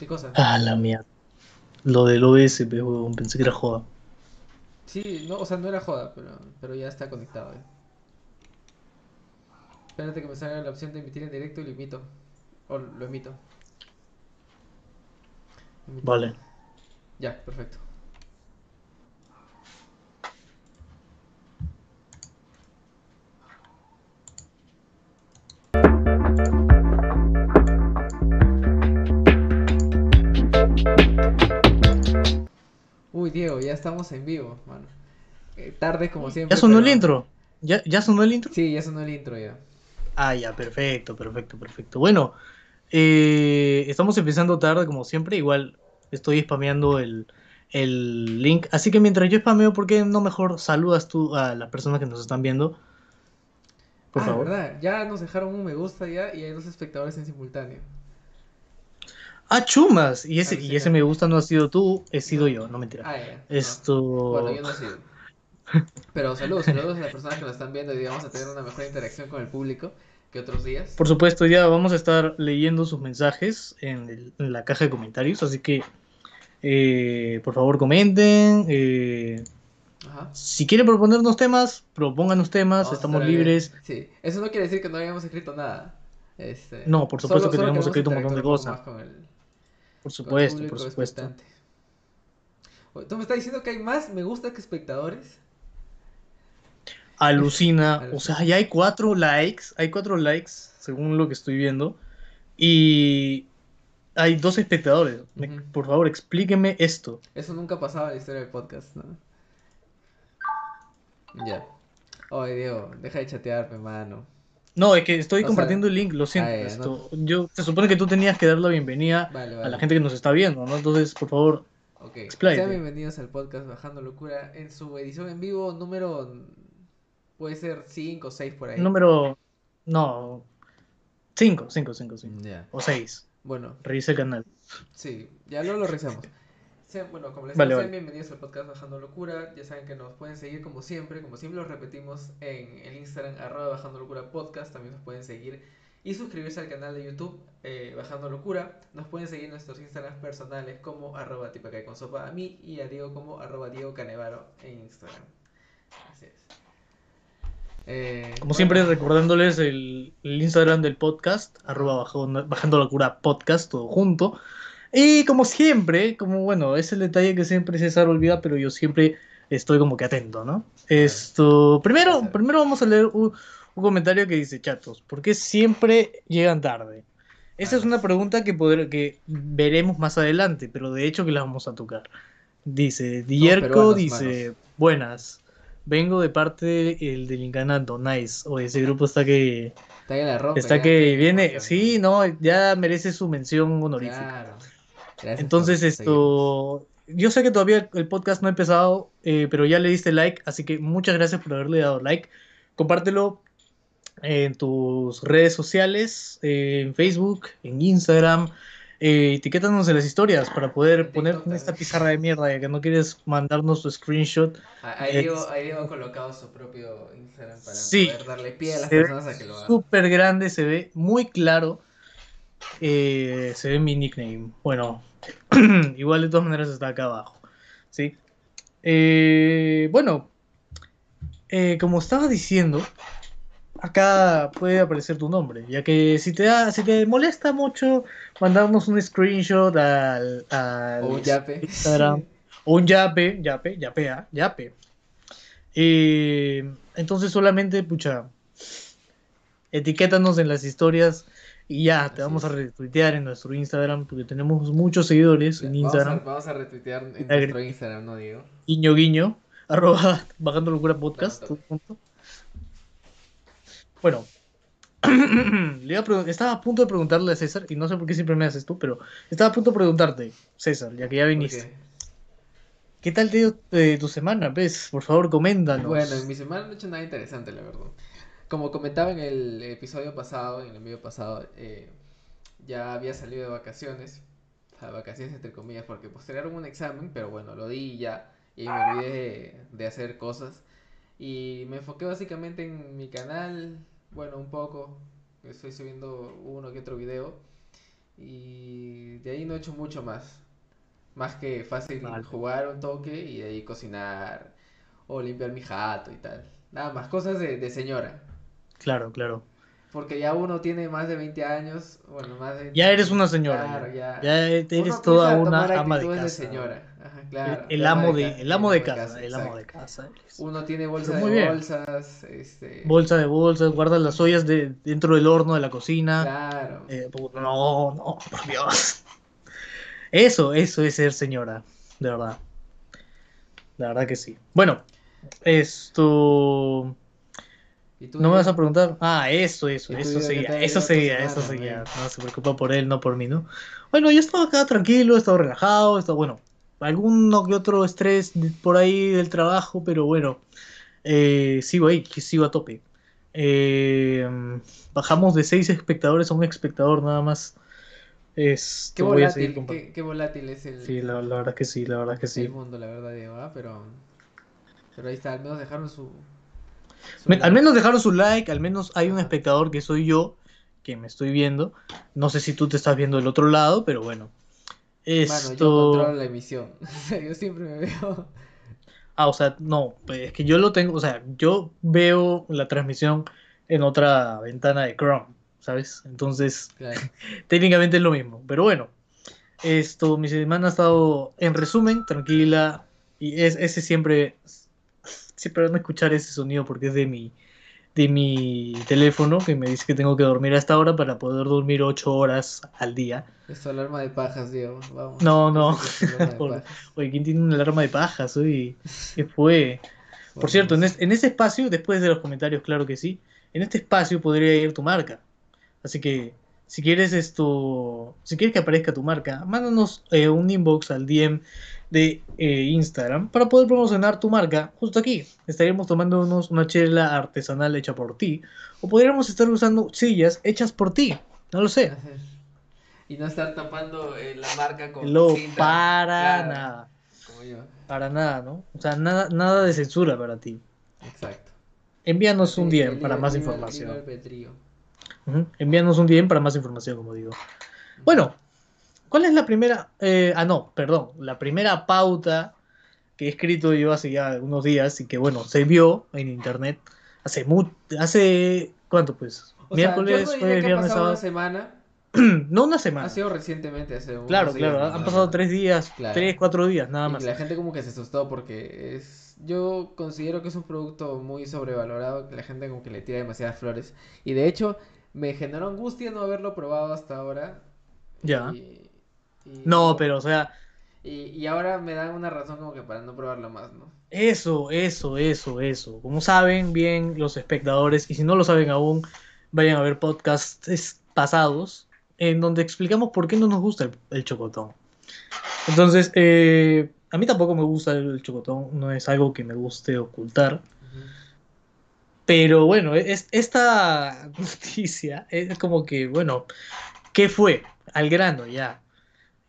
¿Qué cosa? Ah, la mierda. Lo del OBS, huevón, pensé que era joda. Sí, no, o sea, no era joda, pero, pero ya está conectado. eh. Espérate que me salga la opción de emitir en directo y lo emito. O lo emito. Emito. Vale. Ya, perfecto. Ya estamos en vivo, mano. Eh, tarde como siempre. ¿Ya sonó el intro? ¿Ya, ¿Ya sonó el intro? Sí, ya sonó el intro ya. Ah, ya, perfecto, perfecto, perfecto. Bueno, eh, estamos empezando tarde como siempre. Igual estoy spameando el, el link. Así que mientras yo spameo, ¿por qué no mejor saludas tú a las personas que nos están viendo? Por ah, favor. verdad, ya nos dejaron un me gusta ya y hay dos espectadores en simultáneo. Ah, chumas. Y ese, Ah, y ese me gusta no ha sido tú, he sido yo, no mentira. Ah, no. Esto. Bueno, yo no he sido. Pero saludos, saludos a las personas que nos están viendo y vamos a tener una mejor interacción con el público que otros días. Por supuesto, ya vamos a estar leyendo sus mensajes en, el- en la caja de comentarios, así que eh, por favor comenten. eh, Ajá. si quieren proponernos temas, propónganos temas, Vamos estamos libres. Sí, eso no quiere decir que no hayamos escrito nada. Este, No, por supuesto que tenemos queremos escrito un montón de cosas. con el- Por supuesto, por supuesto. expectante. ¿Tú me estás diciendo que hay más me gusta que espectadores? Alucina, Alucina. o sea, ya hay cuatro likes, hay cuatro likes, según lo que estoy viendo, y hay dos espectadores. Por favor, explíqueme esto. Eso nunca pasaba en la historia del podcast, ¿no? Ya. Oye, Diego, deja de chatearme, mano. No, es que estoy O compartiendo el link, lo siento. ah, ya, esto- Yo, se supone que tú tenías que dar la bienvenida Vale, a vale. la gente que nos está viendo, ¿no? Entonces, por favor, Ok, Expláyate. sean bienvenidos al podcast Bajando Locura en su edición en vivo número puede ser 5 o 6 por ahí. número. No. Cinco, cinco, cinco, cinco. Ya. O seis. Bueno, Revisa el canal. sí, ya luego lo revisamos. Sean- bueno, como les Vale, digo, vale. bienvenidos al podcast Bajando Locura. Ya saben que nos pueden seguir como siempre, como siempre lo repetimos en el Instagram arroba Bajando Locura Podcast. También nos pueden seguir y suscribirse al canal de YouTube eh, Bajando Locura. Nos pueden seguir en nuestros Instagrams personales como arroba tipacay con sopa a mí y a Diego como arroba Diego Canevaro en Instagram. Así es. Eh, Como siempre, recordándoles el, el Instagram del podcast, arroba bajando, bajando la cura podcast, todo junto. Y como siempre, como bueno, es el detalle que siempre César olvida, pero yo siempre estoy como que atento, ¿no? Esto, primero, primero vamos a leer un, un comentario que dice, chatos, ¿por qué siempre llegan tarde? Esa es una pregunta que, poder, que veremos más adelante, pero de hecho que la vamos a tocar. Dice, Dierco dice, buenas, vengo de parte del Incanato, nice. O ese grupo está que, Está que la rompe, está ya, que viene, sí, no, ya merece su mención honorífica. Claro. Gracias Entonces esto, yo sé que todavía el podcast no ha empezado, eh, pero ya le diste like, así que muchas gracias por haberle dado like. Compártelo en tus redes sociales, eh, en Facebook, en Instagram. Eh, etiquétanos en las historias para poder poner en esta pizarra de mierda ya que no quieres mandarnos tu screenshot. seguirnos. Ahí Diego, ha colocado su propio Instagram para Sí. poder darle pie a las personas a que lo hagan. Súper grande, se ve muy claro. Eh, se ve mi nickname. Bueno, igual de todas maneras está acá abajo. ¿sí? Eh, bueno, eh, como estaba diciendo, acá puede aparecer tu nombre, ya que si te da, si te molesta mucho mandarnos un screenshot al, al O un yape. Instagram o un yape, yape, yapea, yape. Eh, entonces solamente, pucha, etiquétanos en las historias y ya, te Así vamos a retuitear en nuestro Instagram porque tenemos muchos seguidores en Vamos a, Instagram. vamos a retuitear en Agre- nuestro Instagram, ¿no, Diego? Guiño, guiño, arroba bajando locura podcast. Todo junto. Bueno, le iba a estaba a punto de preguntarle a César, y no sé por qué siempre me haces tú, pero estaba a punto de preguntarte, César, ya que ya viniste. ¿Qué tal te dio eh, tu semana? ¿Ves? Por favor, coméntanos. bueno, en mi semana no he hecho nada interesante, la verdad. Como comentaba en el episodio pasado, en el video pasado, eh, ya había salido de vacaciones. O sea, vacaciones entre comillas, porque postergaron un examen, pero bueno, lo di y ya. Y me olvidé de, de hacer cosas. Y me enfoqué básicamente en mi canal, bueno, un poco. Estoy subiendo uno que otro video. Y de ahí no he hecho mucho más. Más que fácil Vale. jugar un toque y de ahí cocinar o limpiar mi jato y tal. Nada más, cosas de, de señora. Claro, claro. Porque ya uno tiene más de 20 años, bueno, más de... Ya eres una señora. Claro, ya. ya. Eres toda una ama de casa. señora. Ajá, claro. El, el amo de, el amo de casa, casa, el amo de casa. eres. Uno tiene bolsa de bien. bolsas, este... Bolsa de bolsas, guardas las ollas de, dentro del horno de la cocina. Claro. Eh, pu- no, no, por Dios. Eso, eso es ser señora, de verdad. La verdad que sí. Bueno, esto. ¿Y tú, ¿No me vas a preguntar? Ah, eso, eso, ¿Y tu eso seguía, eso ¿Qué tal tu seguía, semana, eso seguía. No se preocupa por él, no por mí, ¿no? Bueno, yo he estado acá tranquilo, he estado relajado, he estado, bueno, alguno que otro estrés por ahí del trabajo, pero bueno, eh, sigo ahí, que sigo a tope. Eh, bajamos de seis espectadores a un espectador nada más. Es, Qué voy a volátil, qué, qué volátil es el, Sí, la, la verdad que sí, la verdad que el sí. mundo, la verdad, Diego, ¿ah? Pero, pero ahí está, al menos dejaron su... Me- al menos dejaron su like, al menos hay un espectador que soy yo, que me estoy viendo. No sé si tú te estás viendo del otro lado, pero bueno. Mano, yo Esto... controlo la emisión. O sea, yo siempre me veo... Ah, o sea, no, pues, es que yo lo tengo, o sea, yo veo la transmisión en otra ventana de Chrome, ¿sabes? Entonces, Claro. técnicamente es lo mismo, pero bueno. Esto, mi semana ha estado, en resumen, tranquila, y es, ese siempre, siempre van a escuchar ese sonido porque es de mi, de mi teléfono, que me dice que tengo que dormir a esta hora para poder dormir 8 horas al día. Es tu alarma de pajas, Diego. Vamos. No, no. Por-. Oye, ¿quién tiene una alarma de pajas? Oye, ¿qué fue? Por Bueno, cierto, en, es- en ese espacio, después de los comentarios, claro que sí, en este espacio podría ir tu marca. Así que, si quieres esto, si quieres que aparezca tu marca, mándanos eh, un inbox al DM de eh, Instagram para poder promocionar tu marca justo aquí. Estaríamos tomándonos una chela artesanal hecha por ti, o podríamos estar usando sillas hechas por ti, no lo sé. Y no estar tapando eh, la marca con Lo cinta. para Claro, nada, Como yo. para nada, ¿no? O sea, nada, nada de censura para ti. Exacto. Envíanos un DM para más información. Envíanos un DM para más información, como digo. Bueno, ¿cuál es la primera? eh, ah, no, perdón. La primera pauta que he escrito yo hace ya unos días y que, bueno, se vio en internet hace. Hace. ¿Cuánto, pues? O sea, yo Miércoles, no jueves, viernes, pasado una sábado. semana. no una semana. Ha sido recientemente, hace unos Claro, días, claro. Han pasado tres días, Claro. tres, cuatro días, nada Y más. la gente como que se asustó porque es... Yo considero que es un producto muy sobrevalorado, que la gente como que le tira demasiadas flores. Y de hecho, me generó angustia no haberlo probado hasta ahora. Ya. Y, y- No, pero, o sea, Y, y ahora me dan una razón como que para no probarlo más, ¿no? Eso, eso, eso, eso. Como saben bien los espectadores, y si no lo saben aún, vayan a ver podcasts pasados en donde explicamos por qué no nos gusta el, el chocotón. Entonces, eh, a mí tampoco me gusta el chocotón, no es algo que me guste ocultar. Pero bueno, es, esta noticia es como que, bueno, ¿qué fue? Al grano ya.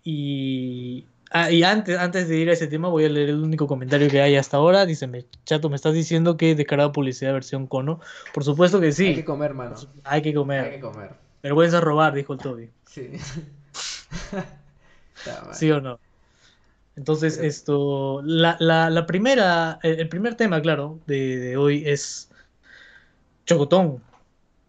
Y, ah, y antes, antes de ir a ese tema voy a leer el único comentario que hay hasta ahora. Dice, me, chato, me estás diciendo que descarada publicidad versión cono. Por supuesto que sí, Hay que comer, mano. hay que comer. Hay que comer. Vergüenza robar, dijo el Toby. Sí. ¿Sí o no? Entonces, Pero- esto, la, la, la primera, el, primer tema, claro, de, de hoy es chocotón.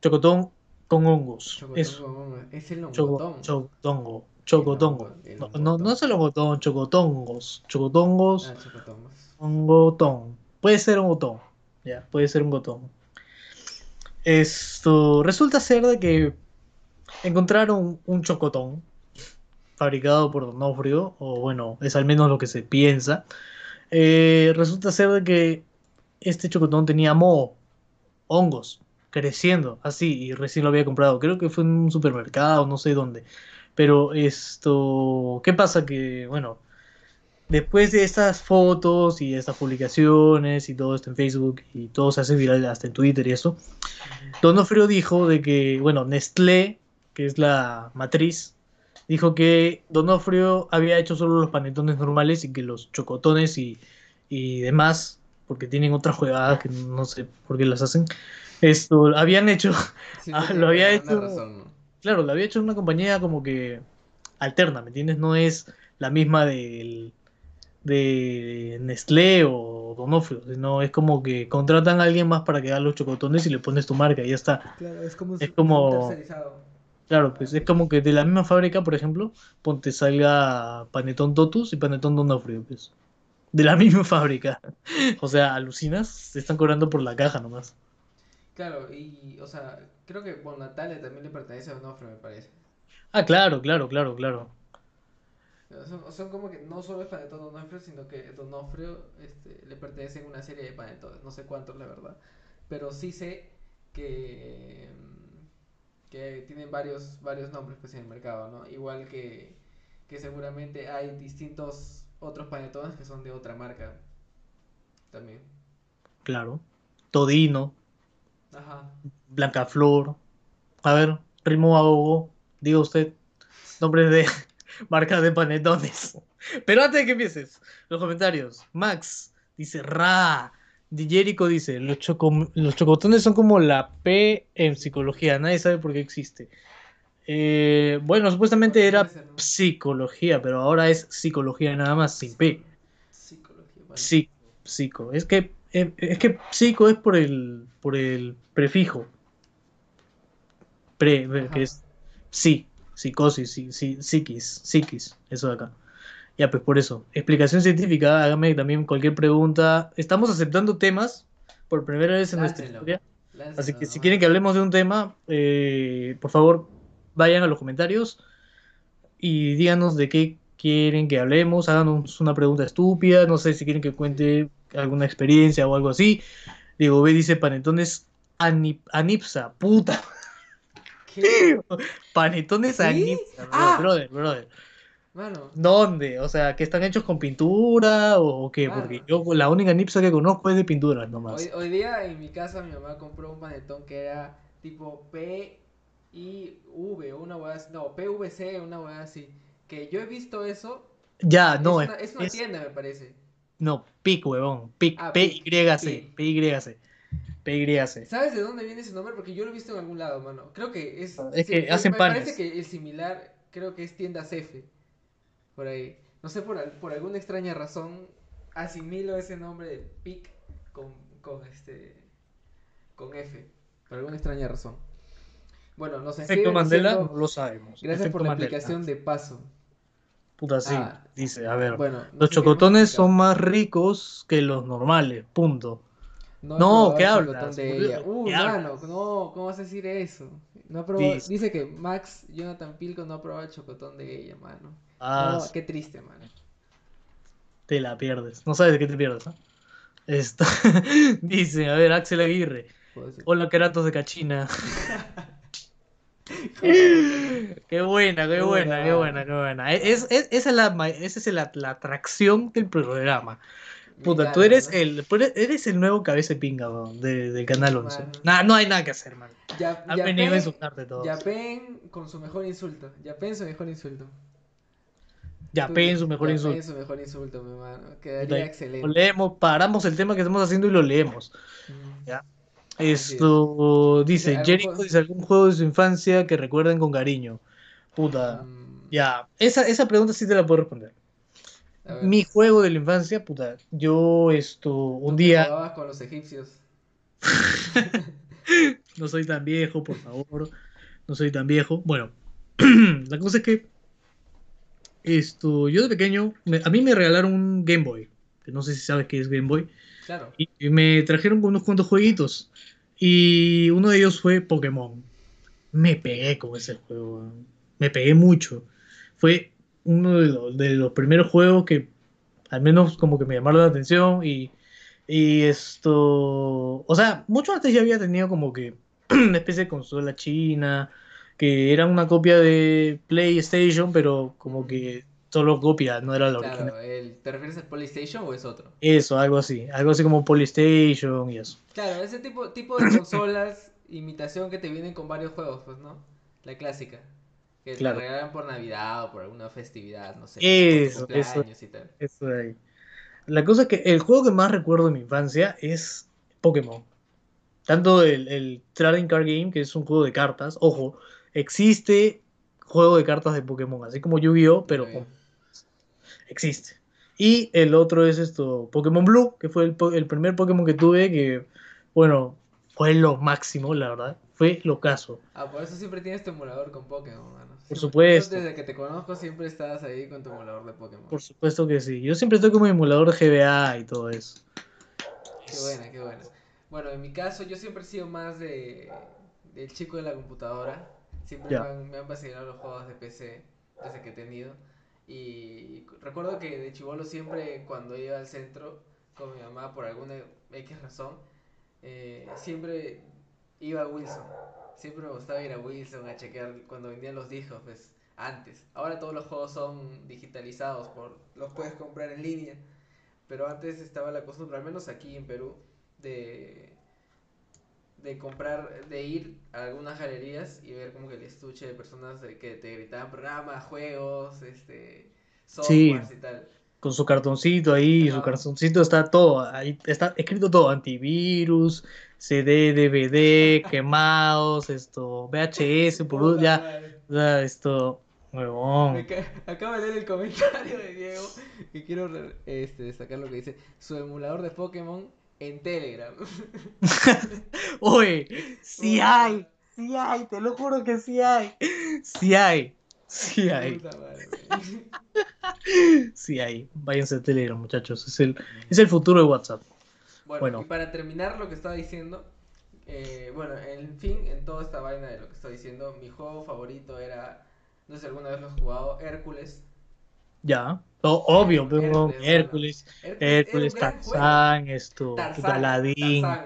Chocotón con hongos. Chocotón Es con hongo. Es el longotón. chocotongo. Chocotongo. hongo, el No, no, no es el longotón, chocotongos. Chocotongos, Ah, chocotongos. hongotón. Puede ser un botón. Ya, puede ser un botón. Esto resulta ser de que encontraron un chocotón fabricado por Donofrio, o bueno, es al menos lo que se piensa. Eh, resulta ser de que este chocotón tenía moho, hongos, creciendo así, y recién lo había comprado. Creo que fue en un supermercado, no sé dónde. Pero esto, ¿qué pasa? Que, bueno, después de estas fotos y estas publicaciones y todo esto en Facebook y todo se hace viral hasta en Twitter y eso, Donofrio dijo de que, bueno, Nestlé, que es la matriz, dijo que Donofrio había hecho solo los panetones normales y que los chocotones y, y demás, porque tienen otras jugadas que no sé por qué las hacen, esto habían hecho, Sí, Ah, lo había hecho- razón, ¿no? Claro, lo había hecho una compañía como que alterna, ¿me entiendes? No es la misma del, de Nestlé o Donofrio, sino es como que contratan a alguien más para que haga los chocotones y le pones tu marca y ya está. Claro, es como, Es como-. Claro, pues es como que de la misma fábrica, por ejemplo, ponte salga Panetón Totus y Panetón Donofrio, pues. De la misma fábrica. O sea, alucinas, se están cobrando por la caja nomás. Claro, y, o sea, creo que Bon Natale también le pertenece a Onofre, me parece. Ah, claro, claro, claro, claro. Son, son como que no solo es Panetón Donofrio, sino que Donofrio este, le pertenecen una serie de panetones, no sé cuántos la verdad, pero sí sé que, que tienen varios, varios nombres pues, en el mercado, ¿no? Igual que, que seguramente hay distintos otros panetones que son de otra marca también. Claro. Todino, Ajá. Blancaflor. A ver, ritmo ahogo, diga usted. Nombres de marcas de panetones. Pero antes de que empieces, los comentarios. Max dice Ra. Di Jericho dice, los, choco- los chocotones son como la P en psicología, nadie sabe por qué existe. Eh, bueno, supuestamente era psicología, pero ahora es psicología nada más, sin P. Psicología, psico. Es que, es que psico es por el, por el prefijo. Pre, Ajá. que es sí, psicosis, sí, sí, psiquis, psiquis, eso de acá. Ya, pues por eso. Explicación científica, hágame también cualquier pregunta. Estamos aceptando temas por primera vez en nuestra historia. Así que si quieren que hablemos de un tema, eh, por favor, vayan a los comentarios y díganos de qué quieren que hablemos. Háganos una pregunta estúpida. No sé si quieren que cuente alguna experiencia o algo así. Diego B dice panetones Ani- Anipsa. Puta, ¿Qué? panetones ¿Sí? Anipsa. Ah. Brother, brother. Mano, ¿Dónde? O sea, ¿que están hechos con pintura o qué? Porque yo la única Anipsa que conozco es de pinturas nomás. hoy, hoy día en mi casa mi mamá compró un panetón que era tipo P I V, una hueá así, no, PVC, una hueá así. Que yo he visto eso. Ya, no, es es, una, es una es- tienda, me parece. No, PIC, huevón. PIC, Ah, P-Y-C. P-Y-C. P-Y-C. ¿Sabes de dónde viene ese nombre? Porque yo lo he visto en algún lado, mano. Creo que es. Es que me- hacen me panes. parece que el similar, creo que es tiendas F. Por ahí. No sé, por, por alguna extraña razón, asimilo ese nombre de PIC con, con este. con F. Por alguna extraña razón. Bueno, nos Efecto Mandela, diciendo, no lo sabemos. Gracias Efecto por la Mandela. explicación de paso. Puta, sí. Ah, Dice, a ver. Bueno, no los chocotones son más ricos que los normales. Punto. No, probado ¿qué hablas, de ella. Uh, ¿Qué mano, hablas? no, ¿cómo vas a decir eso? No probado- Dice. dice que Max Jonathan Pilco no ha probado el chocotón de ella, mano. Ah, no, qué triste, mano. te la pierdes. No sabes de qué te pierdes, ¿no? Esto. Dice, a ver, Axel Aguirre. Hola, Keratos de Cachina. Qué buena, qué buena, qué buena, qué buena. Es, es- esa es la, esa es la, la atracción del programa. Puta, Claro, tú eres ¿no? el, eres- el nuevo cabeza de pinga, de- del canal 11. Mano. Nah, no hay nada que hacer, man. Ya, Han Yapen- venido a insultarte todos. Yapen con su mejor insulto. Yapen su mejor insulto. Ya, peguen su mejor Yapen insulto. su mejor insulto, mi mano. Puta, Quedaría Lo excelente. leemos, paramos el tema que estamos haciendo y lo leemos. Mm. Ya. Esto dice, ¿Algún Jericho juego? dice algún juego de su infancia que recuerden con cariño. Puta, Mm, ya. Esa, esa pregunta sí te la puedo responder. Mi juego de la infancia, puta, yo esto, ¿tú un día, jugabas con los egipcios? no soy tan viejo, por favor, no soy tan viejo. Bueno, la cosa es que esto, yo de pequeño, me- a mí me regalaron un Game Boy, que no sé si sabes qué es Game Boy, Y, me trajeron unos cuantos jueguitos, y uno de ellos fue Pokémon. Me pegué con ese juego, me pegué mucho. Fue uno de los, de los primeros juegos que al menos como que me llamaron la atención y, y esto, o sea, mucho antes ya había tenido como que una especie de consola china, que era una copia de PlayStation, pero como que solo copia, no era la original. Claro, el, ¿te refieres al PlayStation o es otro? Eso, algo así, algo así como PlayStation y eso. Claro, ese tipo, tipo de consolas, imitación que te vienen con varios juegos, pues, ¿no? La clásica. Que Claro. te regalan por Navidad o por alguna festividad, no sé. Eso, eso. y tal. Eso de ahí. La cosa es que el juego que más recuerdo de mi infancia es Pokémon. Tanto el, el Trading Card Game, que es un juego de cartas, ojo, existe juego de cartas de Pokémon, así como Yu-Gi-Oh, pero con- existe. Y el otro es esto, Pokémon Blue, que fue el, el primer Pokémon que tuve, que, bueno, fue lo máximo, la verdad. Fue lo caso. Ah, por eso siempre tienes tu emulador con Pokémon, mano. Siempre- supuesto. Desde que te conozco siempre estás ahí con tu emulador de Pokémon. Por supuesto que sí. Yo siempre estoy como emulador de GBA y todo eso. Qué buena, qué buena. Bueno, en mi caso yo siempre he sido más de del chico de la computadora. Siempre me han, me han fascinado los juegos de PC desde que he tenido. Y recuerdo que de chivolo siempre cuando iba al centro con mi mamá por alguna X razón, eh, siempre iba a Wilson. Siempre me gustaba ir a Wilson a chequear cuando vendían los discos, pues antes. Ahora todos los juegos son digitalizados, por, los puedes comprar en línea. Pero antes estaba la costumbre, al menos aquí en Perú, de, de comprar, de ir a algunas galerías y ver como que el estuche de personas de que te gritaban programas, juegos, este, Sí. softwares y tal. Con su cartoncito ahí, su cartoncito está todo, ahí está escrito todo, antivirus, CD, DVD, quemados, esto, VHS, por Puta ya, ya, esto, huevón. Ca- Acabo de leer el comentario de Diego y quiero este, destacar lo que dice. Su emulador de Pokémon en Telegram. Oye, sí hay, sí hay, te lo juro que sí hay, sí hay, sí hay, madre, sí hay. Váyanse a Telegram, muchachos, es el, es el futuro de WhatsApp. Bueno, Bueno. y para terminar lo que estaba diciendo, eh, bueno, en fin, en toda esta vaina de lo que estoy diciendo, mi juego favorito era, no sé si alguna vez lo has jugado, Hércules. Ya, O- obvio, pero Hércules, Hércules, Hércules, Hércules. Tarzán, esto, Tarzán, Aladín, Tarzán.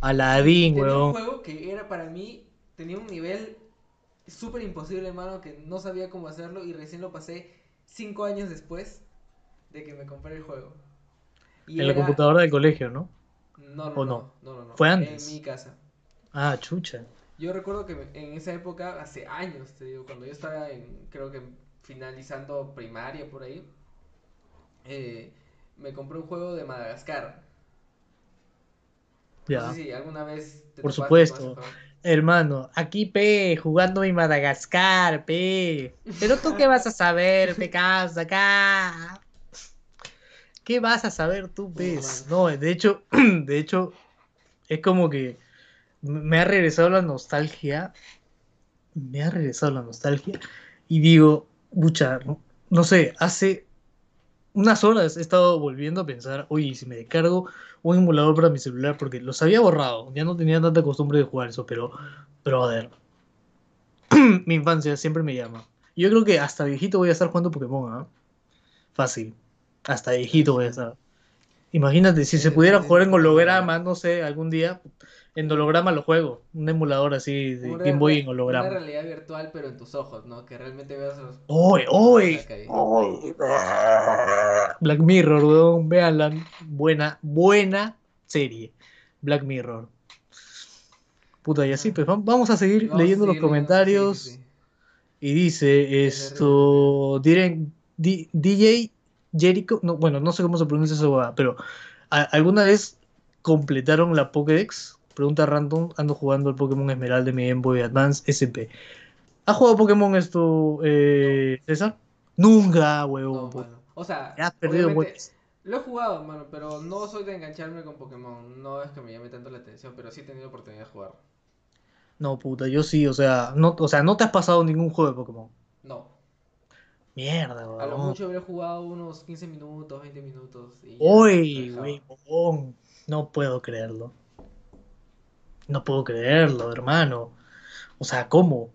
Aladín, Tenía un weón. juego que era para mí, tenía un nivel súper imposible, hermano, que no sabía cómo hacerlo y recién lo pasé cinco años después de que me compré el juego. Y En la computadora del colegio, ¿no? No, no, ¿o no, no, no, no, Fue En antes. mi casa. Ah, chucha. Yo recuerdo que en esa época, hace años, te digo, cuando yo estaba en, creo que finalizando primaria por ahí, eh, me compré un juego de Madagascar. No Ya. sé si alguna vez te Por topaste supuesto. Hermano, aquí, pe, jugando mi Madagascar, pe. Pero tú qué vas a saber, pe, casa, acá. ¿Qué vas a saber tú, pez? No, de hecho, de hecho, es como que me ha regresado la nostalgia. Me ha regresado la nostalgia. Y digo, pucha, no- sé, hace unas horas he estado volviendo a pensar, oye, ¿y si me descargo un emulador para mi celular, porque los había borrado, ya no tenía tanta costumbre de jugar eso, pero, brother, mi infancia siempre me llama. Yo creo que hasta viejito voy a estar jugando Pokémon, ¿ah? Fácil. Hasta viejito voy a estar. Imagínate, si se pudiera jugar en holograma, no sé, algún día, en holograma lo juego. Un emulador así de Una Game Boy en Una holograma. realidad virtual, pero en tus ojos, ¿no? Que realmente veas los... ¡Oy, oy! Black Mirror, weón, véanla. Buena, buena serie. Black Mirror. Puta, y así, pues vam- vamos a seguir Vamos leyendo los seguir comentarios. sí, sí, sí. Y dice esto. Diren, di- DJ Jericho. No, bueno, no sé cómo se pronuncia esa pero ¿a- ¿alguna vez completaron la Pokédex? Pregunta random. Ando jugando el Pokémon Esmeralda de mi Game Boy Advance SP. ¿Ha jugado Pokémon esto, eh, César? Nunca, huevón. mano. O sea, has perdido lo he jugado, mano, pero no soy de engancharme con Pokémon. No es que me llame tanto la atención, pero sí he tenido oportunidad de jugar. No, puta, yo sí, o sea, no, o sea, no te has pasado ningún juego de Pokémon. No. Mierda, A lo mucho habré jugado unos 15 minutos, 20 minutos. Y Uy, huevón, no puedo creerlo. No puedo creerlo, hermano. O sea, ¿cómo?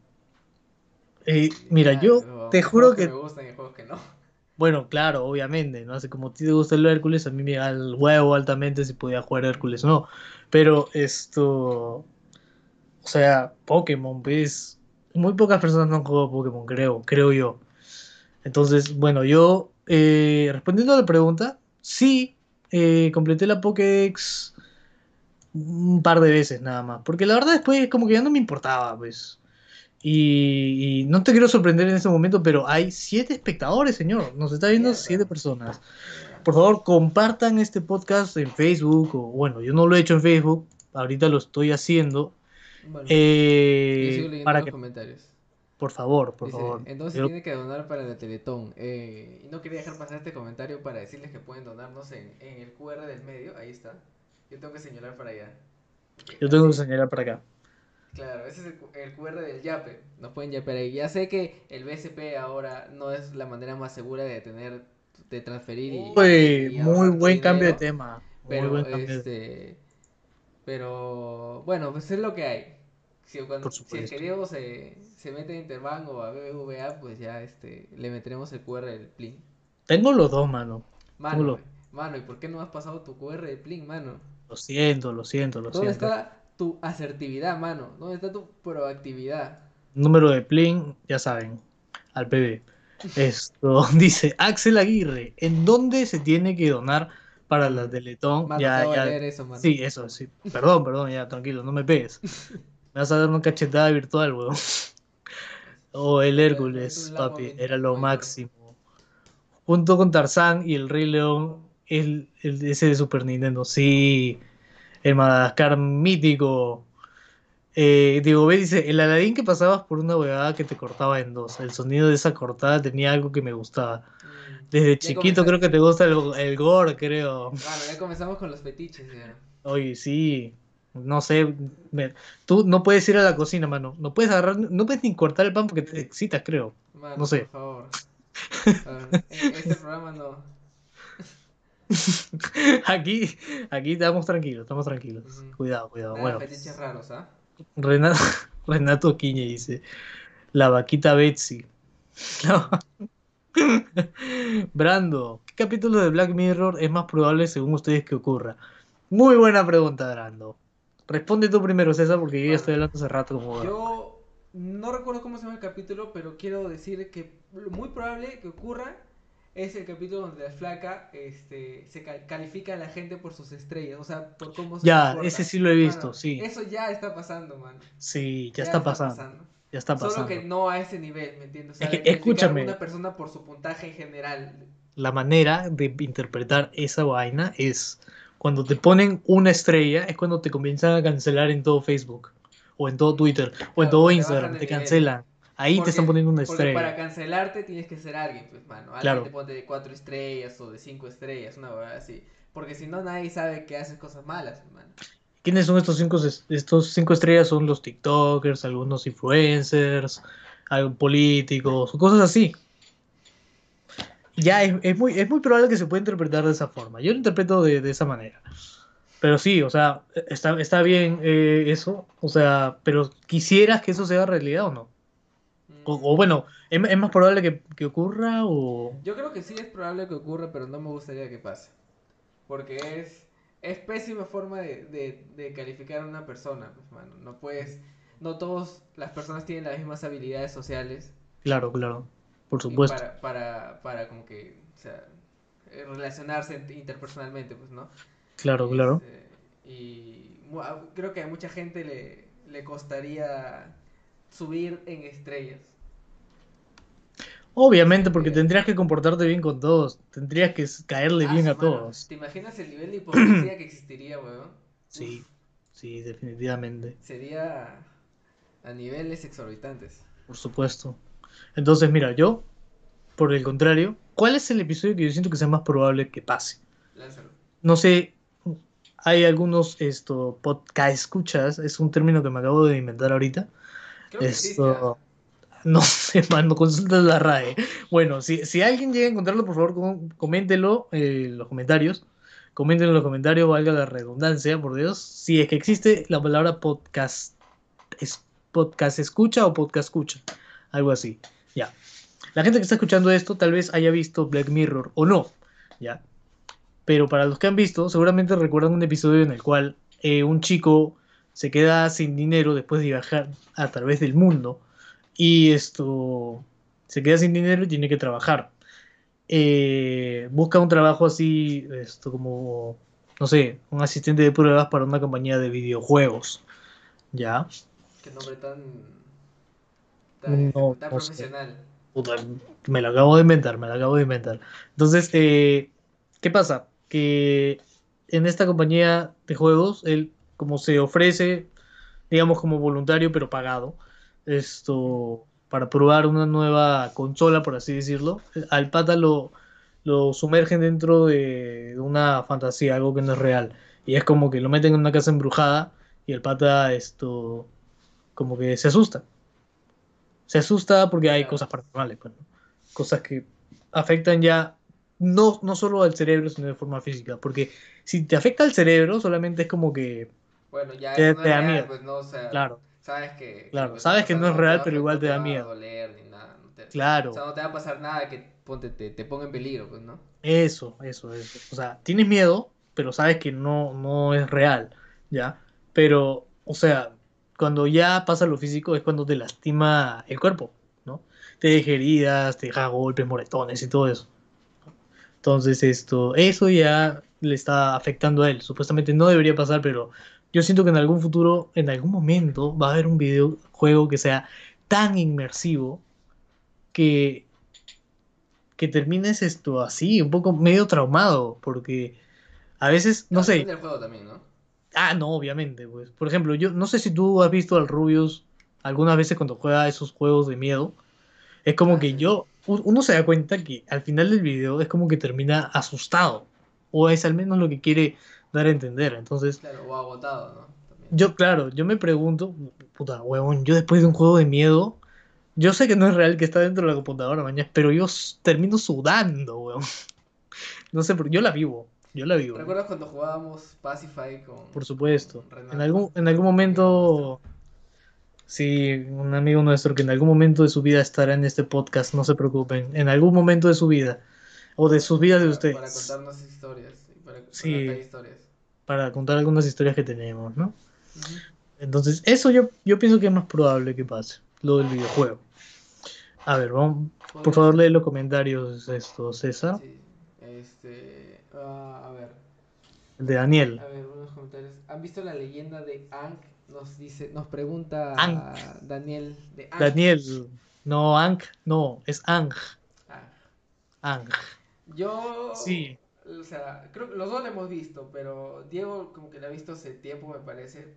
Eh, mira, yo te juro que, me gustan y juegos que no. bueno, claro, obviamente, ¿no? Así como a ti te gusta el Hércules, a mí me da el huevo altamente si podía jugar Hércules o no. Pero esto, o sea, Pokémon, pues, muy pocas personas no han jugado Pokémon, creo, creo yo. Entonces, bueno, yo, eh, respondiendo a la pregunta, sí, eh, completé la Pokédex un par de veces nada más, porque la verdad después como que ya no me importaba, pues. Y, y no te quiero sorprender en este momento, pero hay siete espectadores, señor. Nos está viendo siete personas. Por favor, compartan este podcast en Facebook, o bueno, yo no lo he hecho en Facebook, ahorita lo estoy haciendo, Bueno, eh, para los que comentarios. Por favor, por Dice, favor. entonces Yo- tiene que donar para la Teletón. Eh, y no quería dejar pasar este comentario para decirles que pueden donarnos en, en el QR del medio. Ahí está. Yo tengo que señalar para allá. yo tengo que señalar para acá. Claro, ese es el, QR del Yape. Nos pueden yapear ahí. Ya sé que el BSP ahora no es la manera más segura de tener, de transferir y, Uy, y muy buen cambio de tema. Pero, este, pero, bueno, pues es lo que hay. Si, cuando, si el supuesto. que Diego se, se mete en Interbank o a BBVA, pues ya este, le meteremos el QR del Plin. Tengo los dos, mano. Mano, mano, ¿y por qué no has pasado tu QR del Plin, mano? Lo siento, lo siento, lo ¿Dónde siento. está tu asertividad, mano? ¿Dónde está tu proactividad? Número de Plin, ya saben, al PB. Esto dice Axel Aguirre, ¿en dónde se tiene que donar para la Teletón? Mano, Ya, ya. leer eso, mano. Sí, eso, sí. Perdón, perdón, ya, tranquilo, no me pegues. Me vas a dar una cachetada virtual, weón. Oh, el Hércules, papi, era lo máximo. Junto con Tarzán y el Rey León, el, el- ese de Super Nintendo, sí. El Madagascar mítico. Eh, Diego B dice, el Aladín que pasabas por una huevada que te cortaba en dos. El sonido de esa cortada tenía algo que me gustaba. Mm. Desde Ya chiquito creo que te gusta el, el gore, creo. Mano, ya comenzamos con los fetiches, ya. Oye, sí, no sé, me- tú no puedes ir a la cocina, mano, no puedes agarrar, no puedes ni cortar el pan porque te excitas, creo. Mano, No sé. por favor. Este programa no. Aquí, aquí estamos tranquilos, estamos tranquilos. Cuidado, cuidado. Nada Bueno, de fetiches raros, ¿ah? Renato, Renato Quiñe dice, la vaquita Betsy. La- Brando, ¿qué capítulo de Black Mirror es más probable según ustedes que ocurra? Muy buena pregunta, Brando. Responde tú primero, César, porque yo ya estoy hablando hace rato como... Yo no recuerdo cómo se llama el capítulo, pero quiero decir que lo muy probable que ocurra es el capítulo donde la flaca este, se cal- califica a la gente por sus estrellas, o sea, por cómo se Ya, comporta. ese sí lo he visto, Mano, sí. Eso ya está pasando, mano. Sí, ya, está, pasando, ya está Solo pasando. que no a ese nivel, ¿me entiendes? O sea, Es que, escúchame. una persona por su puntaje en general. La manera de interpretar esa vaina es cuando te ponen una estrella, es cuando te comienzan a cancelar en todo Facebook, o en todo Twitter, o en todo Instagram, te cancelan. Ahí Porque- te están poniendo una Porque para estrella. cancelarte tienes que ser alguien, pues, mano. Alguien Claro. te pone de cuatro estrellas o de cinco estrellas, una verdad así. Porque si no, nadie sabe que haces cosas malas, mano. ¿Quiénes son estos cinco, estos cinco estrellas? Son los TikTokers, algunos influencers, algún políticos, cosas así. Ya es, es muy, es muy probable que se pueda interpretar de esa forma. Yo lo interpreto de, de esa manera. Pero sí, o sea, está, está bien eh, eso. O sea, pero ¿quisieras que eso sea realidad o no? O, o bueno, ¿es, es más probable que, que ocurra o...? Yo creo que sí es probable que ocurra, pero no me gustaría que pase. Porque es, es pésima forma de, de, de calificar a una persona, pues, mano. No puedes, no todas las personas tienen las mismas habilidades sociales. Claro, claro, por supuesto. Para, para, para como que, o sea, eh, relacionarse interpersonalmente, pues, ¿no? Claro, claro. Este, y creo que a mucha gente le, le costaría subir en estrellas. Obviamente, porque Sí. tendrías que comportarte bien con todos. Tendrías que caerle Ah, bien a mano, todos. ¿Te imaginas el nivel de hipocresía que existiría, weón? Sí, Uf, sí, definitivamente. sería a niveles exorbitantes. Por supuesto. Entonces, mira, yo, por el contrario, ¿cuál es el episodio que yo siento que sea más probable que pase? Lánzalo. No sé, hay algunos esto, podcast escuchas, es un término que me acabo de inventar ahorita. Creo que Esto, ¿ah? no sé, mano, consulta la RAE. Bueno, si, si alguien llega a encontrarlo, por favor, com- coméntelo eh, en los comentarios. Comenten en los comentarios, valga la redundancia, por Dios. Si es que existe la palabra podcast, es, podcast escucha o podcast escucha, algo así. Ya. La gente que está escuchando esto tal vez haya visto Black Mirror o no, ya. Pero para los que han visto, seguramente recuerdan un episodio en el cual eh, un chico se queda sin dinero después de viajar a través del mundo y esto se queda sin dinero y tiene que trabajar. Eh, busca un trabajo así, esto como, no sé, un asistente de pruebas para una compañía de videojuegos. ¿Ya? Qué nombre tan. tan, No, tan no sé. profesional. Puta, me lo acabo de inventar, me lo acabo de inventar. Entonces, eh, ¿qué pasa? Que en esta compañía de juegos, él como se ofrece, digamos como voluntario pero pagado, esto para probar una nueva consola, por así decirlo. Al pata lo, lo sumergen dentro de una fantasía, algo que no es real. Y es como que lo meten en una casa embrujada y el pata esto como que se asusta. Se asusta porque hay cosas paranormales, pues, ¿no? cosas que afectan ya no, no solo al cerebro, sino de forma física. Porque si te afecta al cerebro, solamente es como que Bueno, ya Te- no te es da miedo. pues no, o sea, Claro. Sabes que, Claro, que sabes que no es real, pero igual te da miedo. doler ni nada, no te- Claro. O sea, no te va a pasar nada que ponte, te, te ponga en peligro, pues, ¿no? Eso, eso, eso. O sea, tienes miedo, pero sabes que no, no es real, ¿ya? Pero, o sea, cuando ya pasa lo físico es cuando te lastima el cuerpo, ¿no? Te deja heridas, te deja golpes, moretones y todo eso. Entonces, esto, eso ya le está afectando a él. Supuestamente no debería pasar, pero yo siento que en algún futuro, en algún momento, va a haber un videojuego que sea tan inmersivo que que termines esto así, un poco medio traumado, porque a veces, no Ah, sé, depende del juego también, ¿no? ah, no, obviamente, pues, por ejemplo, yo no sé si tú has visto al Rubius algunas veces cuando juega esos juegos de miedo, es como Ah, que sí. yo, uno se da cuenta que al final del video es como que termina asustado, o es al menos lo que quiere dar a entender, entonces, Claro, o agotado, ¿no? También. yo, claro, yo me pregunto, puta, huevón, yo después de un juego de miedo, yo sé que no es real que está dentro de la computadora, mañana, pero yo termino sudando, huevón. No sé, porque yo la vivo, yo la vivo. ¿Recuerdas cuando jugábamos Pacify con... Por supuesto. con Renato? En algún, en algún momento, sí, un amigo nuestro que en algún momento de su vida estará en este podcast, no se preocupen, en algún momento de su vida, o de sus vidas de Para- ustedes, Para contarnos historias. Para Sí. relatar historias. Para contar algunas historias que tenemos, ¿no? Entonces, eso yo, yo pienso que es más probable que pase, lo del videojuego. A ver, vamos, por favor lee los comentarios esto, César, Sí, este, ah, a ver, el de Daniel. a ver, unos comentarios. ¿Han visto la leyenda de Ankh? Nos dice, nos pregunta Ankh. Daniel de. Daniel, no, Ang, no, es Ang, Ah, Ang. yo, Sí. O sea, creo que los dos la hemos visto, pero Diego como que la ha visto hace tiempo, me parece.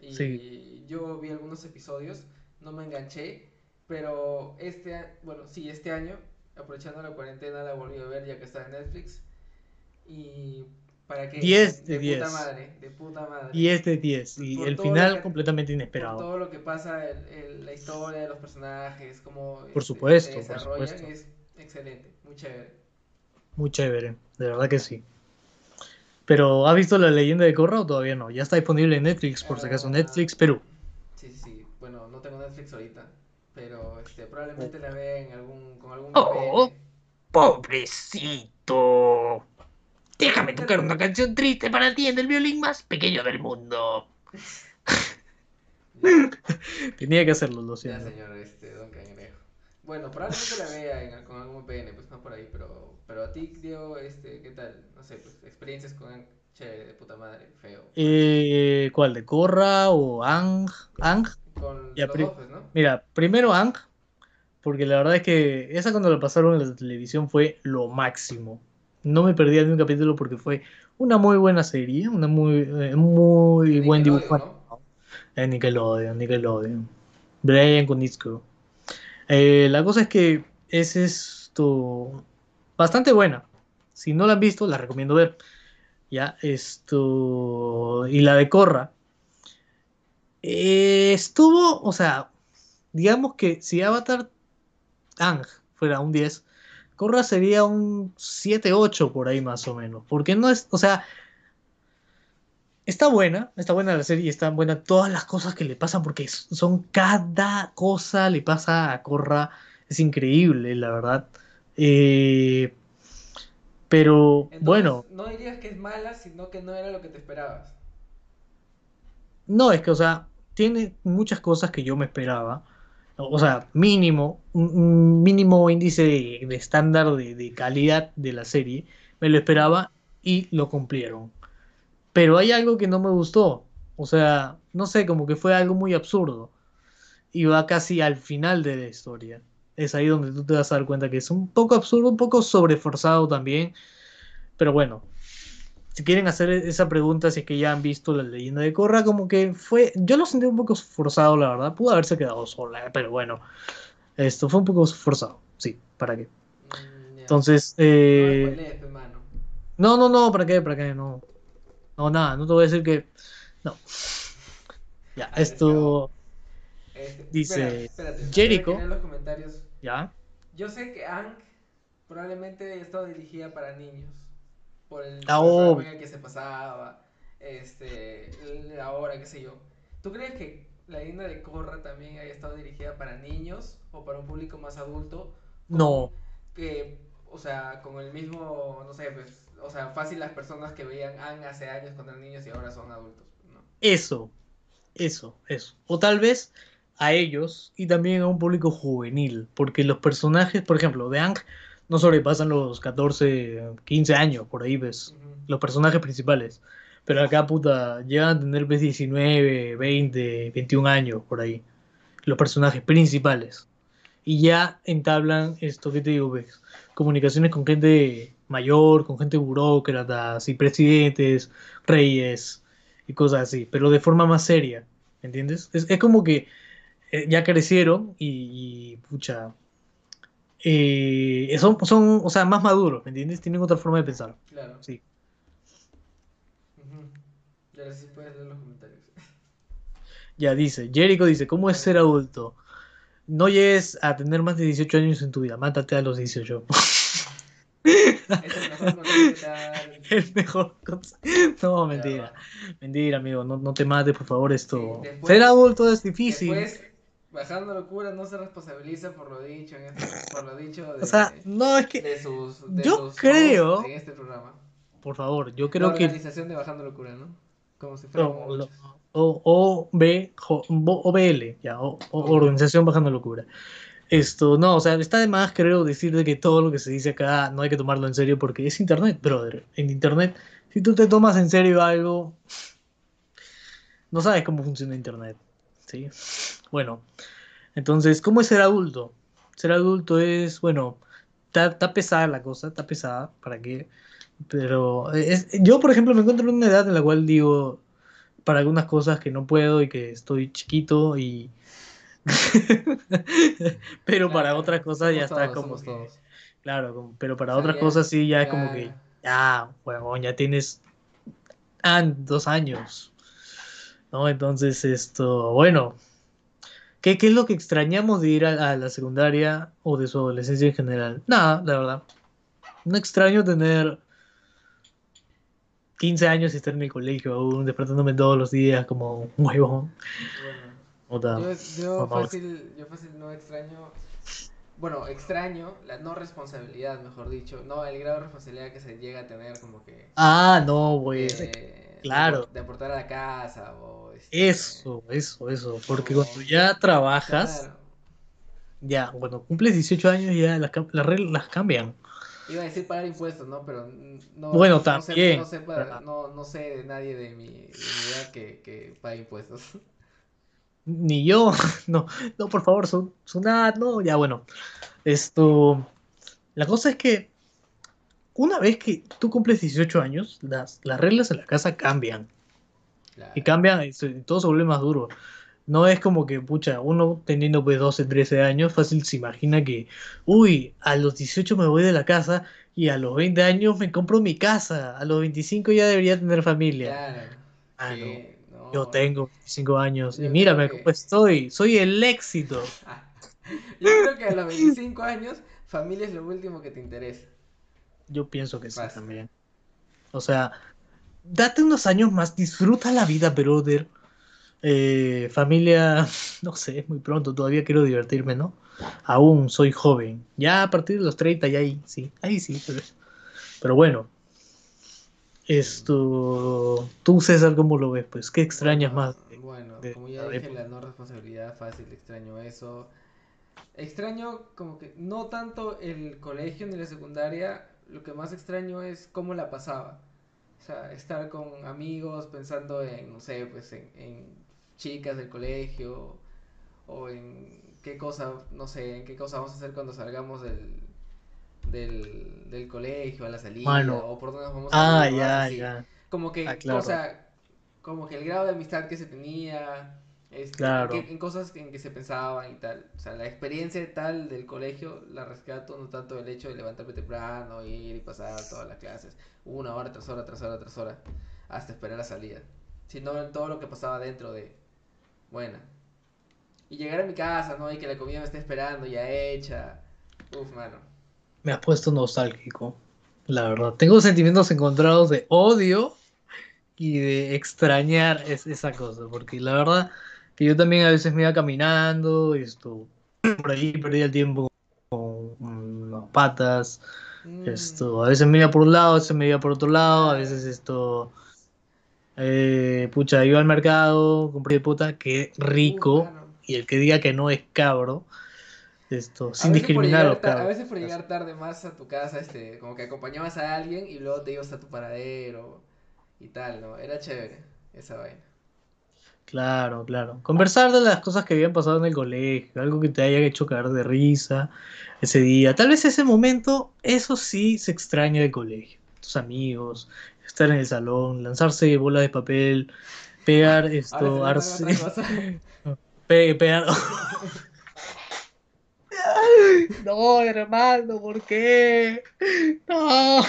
Y Sí. yo vi algunos episodios, no me enganché, pero este, bueno, sí, este año, aprovechando la cuarentena, la volví a ver ya que está en Netflix. Y para que 10 de de 10. puta madre, de puta madre. 10 de 10, y Por el final que- completamente por inesperado. todo lo que pasa, el- el- la historia de los personajes, cómo Por este, supuesto, se por desarrollan, supuesto. es excelente, muy chévere. Muy chévere, de verdad que sí. Pero, ¿has visto la leyenda de Korra o todavía no? Ya está disponible en Netflix, por si acaso, Ah, Netflix Perú. Sí, sí, sí. Bueno, no tengo Netflix ahorita, pero este, probablemente la vea en algún, con algún Oh. VPN. Pobrecito. Déjame tocar una canción triste para ti en el violín más pequeño del mundo. Ya, Tenía que hacerlo, lo ya, siento. señor este, Don Cangrejo. Bueno, probablemente la vea en- con algún VPN, pues no por ahí, pero, pero a ti, Diego, este, ¿qué tal? No sé, pues experiencias con chévere, de puta madre, feo. Eh, ¿Cuál? ¿De Korra o Ang? Ang? Con ya, los pri- dos, ¿no? Mira, primero Ang, porque la verdad es que esa cuando la pasaron en la televisión fue lo máximo. No me perdía ni un capítulo porque fue una muy buena serie, una muy, eh, muy buen dibujo. ¿no? En Nickelodeon, Nickelodeon. Brian Konietzko. Eh, la cosa es que es esto bastante buena. Si no la han visto, la recomiendo ver. Ya, esto. Y la de Korra. eh, estuvo, o sea, digamos que si Avatar Ang fuera un 10, Korra sería un 7-8 por ahí más o menos. Porque no es, o sea, está buena, está buena la serie, están buenas todas las cosas que le pasan, porque son cada cosa le pasa a Korra, es increíble, la verdad. Eh, pero Entonces, bueno, No dirías que es mala, sino que no era lo que te esperabas. no, es que, o sea, tiene muchas cosas que yo me esperaba. O sea, mínimo, un, un mínimo índice de, de estándar de, de calidad de la serie, me lo esperaba y lo cumplieron. Pero hay algo que no me gustó. O sea, no sé, como que fue algo muy absurdo. Y va casi al final de la historia. Es ahí donde tú te vas a dar cuenta que es un poco absurdo, un poco sobreforzado también. Pero bueno, si quieren hacer esa pregunta, si es que ya han visto la leyenda de Korra, como que fue. Yo lo sentí un poco forzado, la verdad. Pudo haberse quedado sola, pero bueno. Esto fue un poco forzado, sí, ¿para qué? Mm. Entonces, No eh, no, no, no, ¿para qué? ¿Para qué? No, no, nada, no te voy a decir que, no. Ya, esto, Este, Dice, espera, espérate, Jericho. leer los comentarios. ya, Yo sé que Ank probablemente estaba dirigida para niños. Por el, Ah, en el que se pasaba. Este. La hora, qué sé yo. ¿Tú crees que la leyenda de Korra también haya estado dirigida para niños o para un público más adulto? Con- no, Que, o sea, con el mismo. No sé, pues. O sea, fácil las personas que veían Ank hace años cuando eran niños y ahora son adultos. ¿no? eso, eso, eso. O tal vez a ellos y también a un público juvenil, porque los personajes, por ejemplo, de Ang no sobrepasan los 14, 15 años, por ahí ves, los personajes principales. Pero acá, puta, llegan a tener pues, 19, 20, 21 años, por ahí. Los personajes principales. Y ya entablan esto, ¿qué te digo? Ves? Comunicaciones con gente mayor, con gente burócratas y presidentes, reyes y cosas así, pero de forma más seria, ¿me entiendes? Es, es como que eh, ya crecieron y, y, pucha, eh, son, son, o sea, más maduros, ¿me entiendes? Tienen otra forma de pensar, Claro. sí. Y ahora sí puedes leer los comentarios. Ya dice, Jericho dice, ¿cómo es ser adulto? No llegues a tener más de 18 años en tu vida, mátate a los 18. Es el mejor consejo que te va a dar. El mejor consejo. No, mentira, mentira, amigo, no, no te mates, por favor, esto. Sí, después- ser adulto es difícil. Después, bajando locura, no se responsabiliza por lo dicho, en este- por lo dicho de, O sea, no, es que, de sus, de yo sus creo- en este programa. por favor, yo la creo que organización de Bajando Locura, ¿no? Como si fuera No, lo- o, o, B, bo- OBL, ya, o, o- Organización Bajando Locura. Esto, no, o sea, está de más, creo, decir de que todo lo que se dice acá no hay que tomarlo en serio porque es internet, brother. En internet, si tú te tomas en serio algo, no sabes cómo funciona internet, ¿sí? Bueno, entonces, ¿cómo es ser adulto? Ser adulto es, bueno, está, pesada la cosa, está pesada, ¿para qué? Pero es, yo, por ejemplo, me encuentro en una edad en la cual digo, para algunas cosas que no puedo y que estoy chiquito y... pero para otras cosas ya está todos, como que... todos. Claro, como- pero para O sea, otras ya- cosas sí ya es como que... Ya, huevón, ya tienes ah, dos años. ¿No? Entonces, esto, bueno. ¿Qué, qué es lo que extrañamos de ir a, a la secundaria o de su adolescencia en general? Nada, la verdad. No extraño tener 15 años y estar en el colegio aún, despertándome todos los días como un huevón. Bueno, Puta. yo, fácil, yo fácil no extraño, bueno, extraño la no responsabilidad, mejor dicho, no el grado de responsabilidad que se llega a tener como que Ah, no, güey. eh, claro. de, de aportar a la casa o este, Eso, eso, eso. Porque No. cuando ya trabajas, claro. ya, cuando cumples 18 años ya las, las reglas las cambian. Iba a decir pagar impuestos, ¿no? Pero no, Bueno, no sé- también, no, sé pa- ¿verdad? no, no sé de nadie de mi, de mi edad que, que pague impuestos. Ni yo, no, no, por favor, son, Sunat, no, ya bueno. Esto, la cosa es que una vez que tú cumples 18 años, las, las reglas en la casa cambian. Claro. Y cambian, y todo se vuelve más duro. No es como que, pucha, uno teniendo pues 12, 13 años, fácil se imagina que, uy, a los 18 me voy de la casa y a los 20 años me compro mi casa, a los 25 ya debería tener familia. Claro. Ah, no. Yo tengo 25 años y mírame que- cómo estoy, soy el éxito. Yo creo que a los 25 años, familia es lo último que te interesa. Yo pienso que sí también. O sea, date unos años más, disfruta la vida, brother. Eh, familia, no sé, es muy pronto, todavía quiero divertirme, ¿no? Aún soy joven. Ya a partir de los 30, ya ahí sí, ahí sí. Pero, pero bueno, esto, tú César, ¿cómo lo ves? Pues, ¿qué extrañas Bueno, más? de- Bueno, de como ya dije, la no responsabilidad fácil, extraño eso. Extraño como que no tanto el colegio ni la secundaria, lo que más extraño es cómo la pasaba. O sea, estar con amigos pensando en, no sé, pues en, en chicas del colegio o en qué cosa, no sé, en qué cosa vamos a hacer cuando salgamos del, del, del colegio a la salida Mano. o por dónde nos vamos a Ah, ir, ya, así. ya. Como que, Ah, claro. o sea, como que el grado de amistad que se tenía, Este, Claro. en, que- en cosas en que se pensaban y tal. O sea, la experiencia tal del colegio la rescato no tanto el hecho de levantarme temprano, ir y pasar todas las clases, una hora tras hora, tras hora, tras hora, hasta esperar la salida. Sino en todo lo que pasaba dentro de, bueno, y llegar a mi casa, ¿no? Y que la comida me esté esperando ya hecha. Uf, mano. Me has puesto nostálgico, la verdad. Tengo sentimientos encontrados de odio y de extrañar es- esa cosa, porque la verdad que yo también a veces me iba caminando, esto, por ahí perdía el tiempo con unas patas, Mm. esto, a veces me iba por un lado, a veces me iba por otro lado, a veces esto, eh, pucha, iba al mercado, compré puta, qué rico, y el que diga que no es cabro, esto, sin a los ta- A veces por llegar tarde más a tu casa, este, como que acompañabas a alguien y luego te ibas a tu paradero y tal, ¿no? Era chévere esa vaina. Claro, claro. Conversar de las cosas que habían pasado en el colegio, algo que te haya hecho caer de risa ese día. Tal vez ese momento, eso sí se extraña del colegio. Tus amigos, estar en el salón, lanzarse bolas de papel, pegar esto, arce- pe- pegar. No, hermano, ¿por qué? No.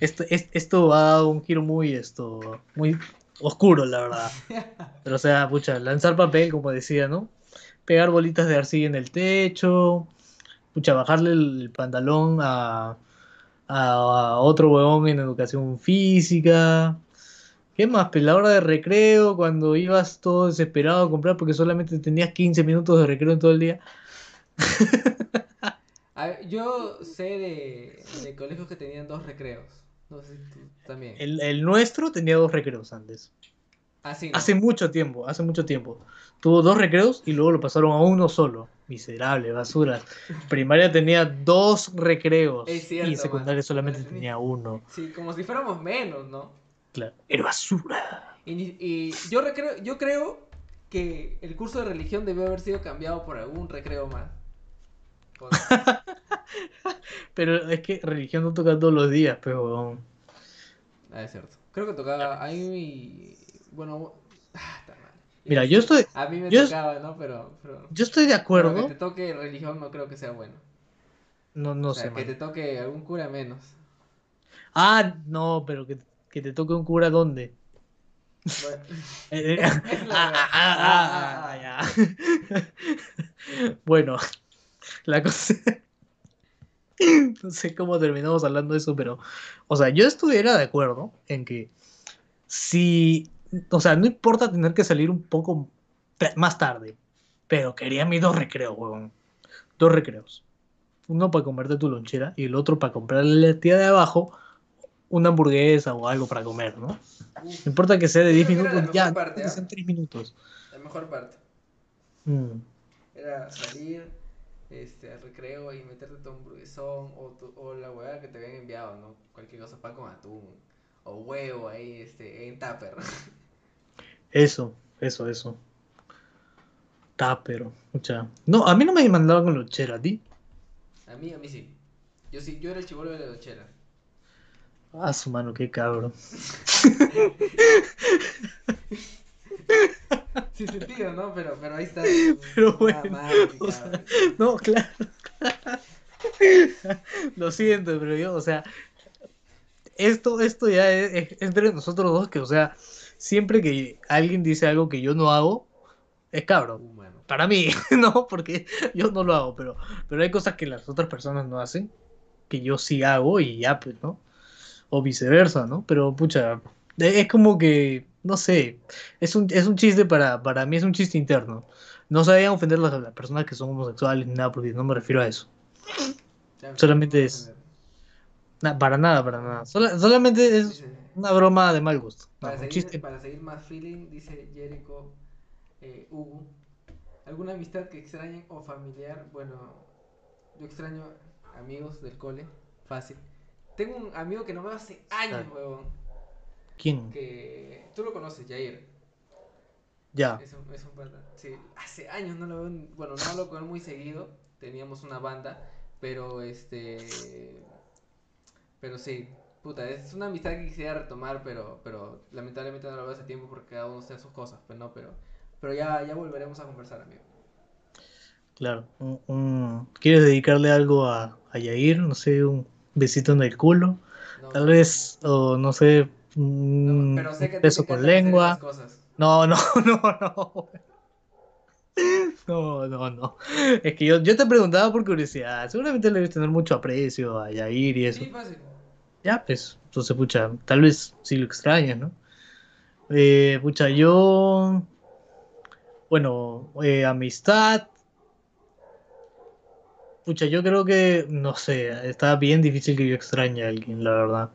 Esto, es- esto ha dado un giro muy, esto, muy oscuro, la verdad. Pero, o sea, pucha, lanzar papel, como decía, ¿no? Pegar bolitas de arcilla en el techo, pucha, bajarle el pantalón a, a, a otro huevón en educación física. ¿Qué más? Pues la hora de recreo, cuando ibas todo desesperado a comprar porque solamente tenías 15 minutos de recreo en todo el día. A ver, yo sé de, de colegios que tenían dos recreos. No sé si tú también. El, el nuestro tenía dos recreos antes. Ah, sí, ¿no? Hace mucho tiempo, hace mucho tiempo. Tuvo dos recreos y luego lo pasaron a uno solo. Miserable, basura. Primaria tenía dos recreos cierto, y secundaria solamente Tenía- tenía uno. Sí, como si fuéramos menos, ¿no? Claro, era basura. Y, y yo, recreo, yo creo que el curso de religión debió haber sido cambiado por algún recreo más. Pero es que religión no toca todos los días, pero Ah, es cierto. Creo que tocaba ahí. Bueno, ah, está mal. Mira, yo estoy, A mí me yo- tocaba, ¿no? Pero. pero... yo estoy de pero acuerdo. que te toque religión no creo que sea bueno. No, no o sea, sé, que man. te toque algún cura menos. Ah, no, pero que, que te toque un cura dónde. Bueno, Eh, eh. Bueno, la cosa. No sé cómo terminamos hablando de eso, pero. O sea, yo estuviera de acuerdo en que si. O sea, no importa tener que salir un poco más tarde, pero quería mis dos recreos, huevón. Dos recreos. Uno para comerte tu lonchera y el otro para comprarle a la tía de abajo una hamburguesa o algo para comer, ¿no? No importa que sea de Yo 10 creo que era la minutos, ya, parte, que ¿ah? sean 3 minutos. la mejor parte. Mm. Era salir este, al recreo y meterte tu hamburguesón o, tu- o la hueá que te habían enviado, ¿no? Cualquier cosa, pan con atún o huevo ahí este, en tupper. Eso, eso, eso. Tapero, mucha. No, a mí no me mandaban con lonchera, ¿a ti? A mí, a mí sí. Yo sí, yo era el chivolo de la lonchera. Ah, su mano, qué cabrón. Sin sentido, ¿no? Pero, pero ahí está. Pero bueno, o sea, No, claro. Lo siento, pero yo, o sea, esto, esto ya es, es entre nosotros dos, que, o sea, siempre que alguien dice algo que yo no hago, es cabrón. Mano. Para mí, no, porque yo no lo hago, pero, pero hay cosas que las otras personas no hacen, que yo sí hago y ya, pues, ¿no? O viceversa, ¿no? Pero, pucha, es como que, no sé, es un, es un chiste para, para mí, es un chiste interno. No se vayan a ofender las, las personas que son homosexuales ni nada, porque no me refiero a eso. Solamente es-. Na- para nada, para nada. Sola- solamente es una broma de mal gusto. Para seguir, chiste. para seguir más feeling, dice Jericho eh, Hugo. ¿Alguna amistad que extrañen o familiar? Bueno, yo extraño amigos del cole, fácil. Tengo un amigo que no veo hace años, Ah. huevón. ¿Quién? Que tú lo conoces, Jair. Ya. Es un, es un pata. Sí, hace años no lo veo. en- Bueno, no con él muy seguido. Teníamos una banda, pero este. Pero sí, puta, es una amistad que quisiera retomar, pero, pero lamentablemente no lo veo hace tiempo porque cada uno está en sus cosas, pues no, pero, Pero ya, ya volveremos a conversar, amigo. Claro. ¿Quieres dedicarle algo a, a Yair? No sé, un besito en el culo. No, Tal vez, o no sé, no, pero sé que con lengua. cosas. No, no, no, no. No, no, no. Es que yo, yo te preguntaba por curiosidad. Seguramente le debes tener mucho aprecio a Yair y eso. Sí, fácil. Ya, pues, entonces, pucha, tal vez sí lo extrañas, ¿no? Eh, pucha, yo. Bueno, eh, amistad. Pucha, yo creo que, no sé, está bien difícil que yo extrañe a alguien, la verdad.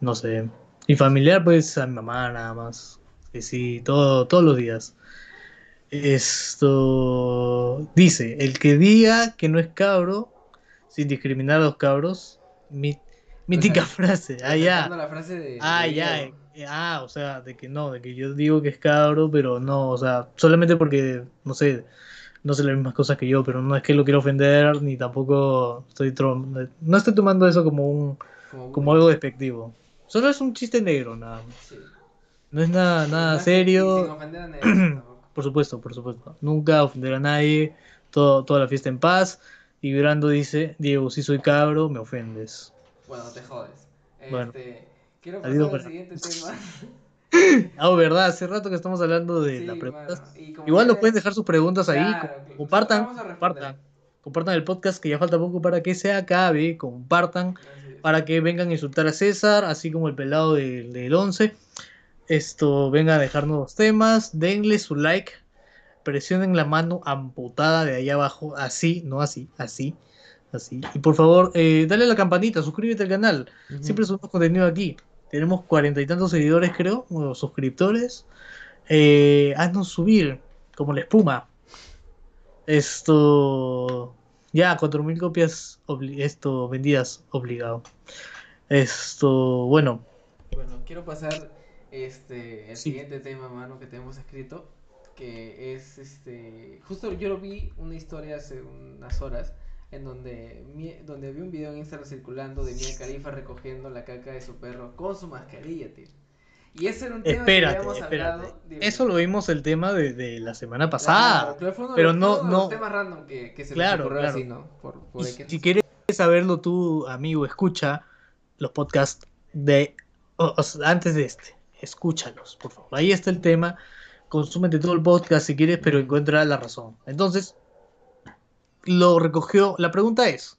No sé. Y familiar, pues, a mi mamá nada más. Que sí, todo, todos los días. Esto dice, el que diga que no es cabro, sin discriminar a los cabros, mi- mítica frase. Ah, ya. Resaltando la frase de, Ah, de ya. Diego. eh, Ah, o sea, de que no, de que yo digo que es cabro, pero no, o sea, solamente porque, no sé, no sé las mismas cosas que yo, pero no es que lo quiero ofender, ni tampoco estoy, no estoy tomando eso como un, Como, como algo despectivo. Solo es un chiste negro, nada más. Sí. No es nada, nada serio. Sin ofender a nadie. Por supuesto, por supuesto. Nunca ofender a nadie. Todo, toda la fiesta en paz. Y Brando dice, Diego, si soy cabro, me ofendes. Bueno, te jodes. Bueno. Este, quiero Adiós, pasar al siguiente tema. Ah, verdad, hace rato que estamos hablando de Sí, las preguntas. Igual nos pueden dejar sus preguntas ahí. Claro, compartan, compartan. Compartan el podcast que ya falta poco para que se acabe. Compartan. Para que vengan a insultar a César, así como el pelado del, del 11. Esto, vengan a dejar nuevos temas. Denle su like. Presionen la mano amputada de ahí abajo. Así, no así, así. Así. Y por favor, eh, dale a la campanita, suscríbete al canal. Siempre subimos contenido aquí. Tenemos cuarenta y tantos seguidores, creo, o suscriptores. Eh, haznos subir, como la espuma. Esto. Ya, 4.000 copias obli- esto, vendidas, obligado. Esto, bueno, Bueno, quiero pasar este el Sí. siguiente tema, mano, que tenemos escrito, que es este justo yo lo vi una historia hace unas horas en donde mi- donde vi un video en Instagram circulando de Mia Khalifa recogiendo la caca de su perro con su mascarilla, tío. Y ese era un tema que espérate, habíamos espérate. hablado. Eso lo vimos el tema de, de la semana pasada. pero no- no- temas random que, que se Claro, claro. así, ¿no? Por, por si quieres saberlo tú, amigo, escucha los podcasts de o- o sea, antes de este. Escúchalos, por favor. Ahí está el tema. Consúmete todo el podcast si quieres, pero encuentra la razón. Entonces, lo recogió. La pregunta es: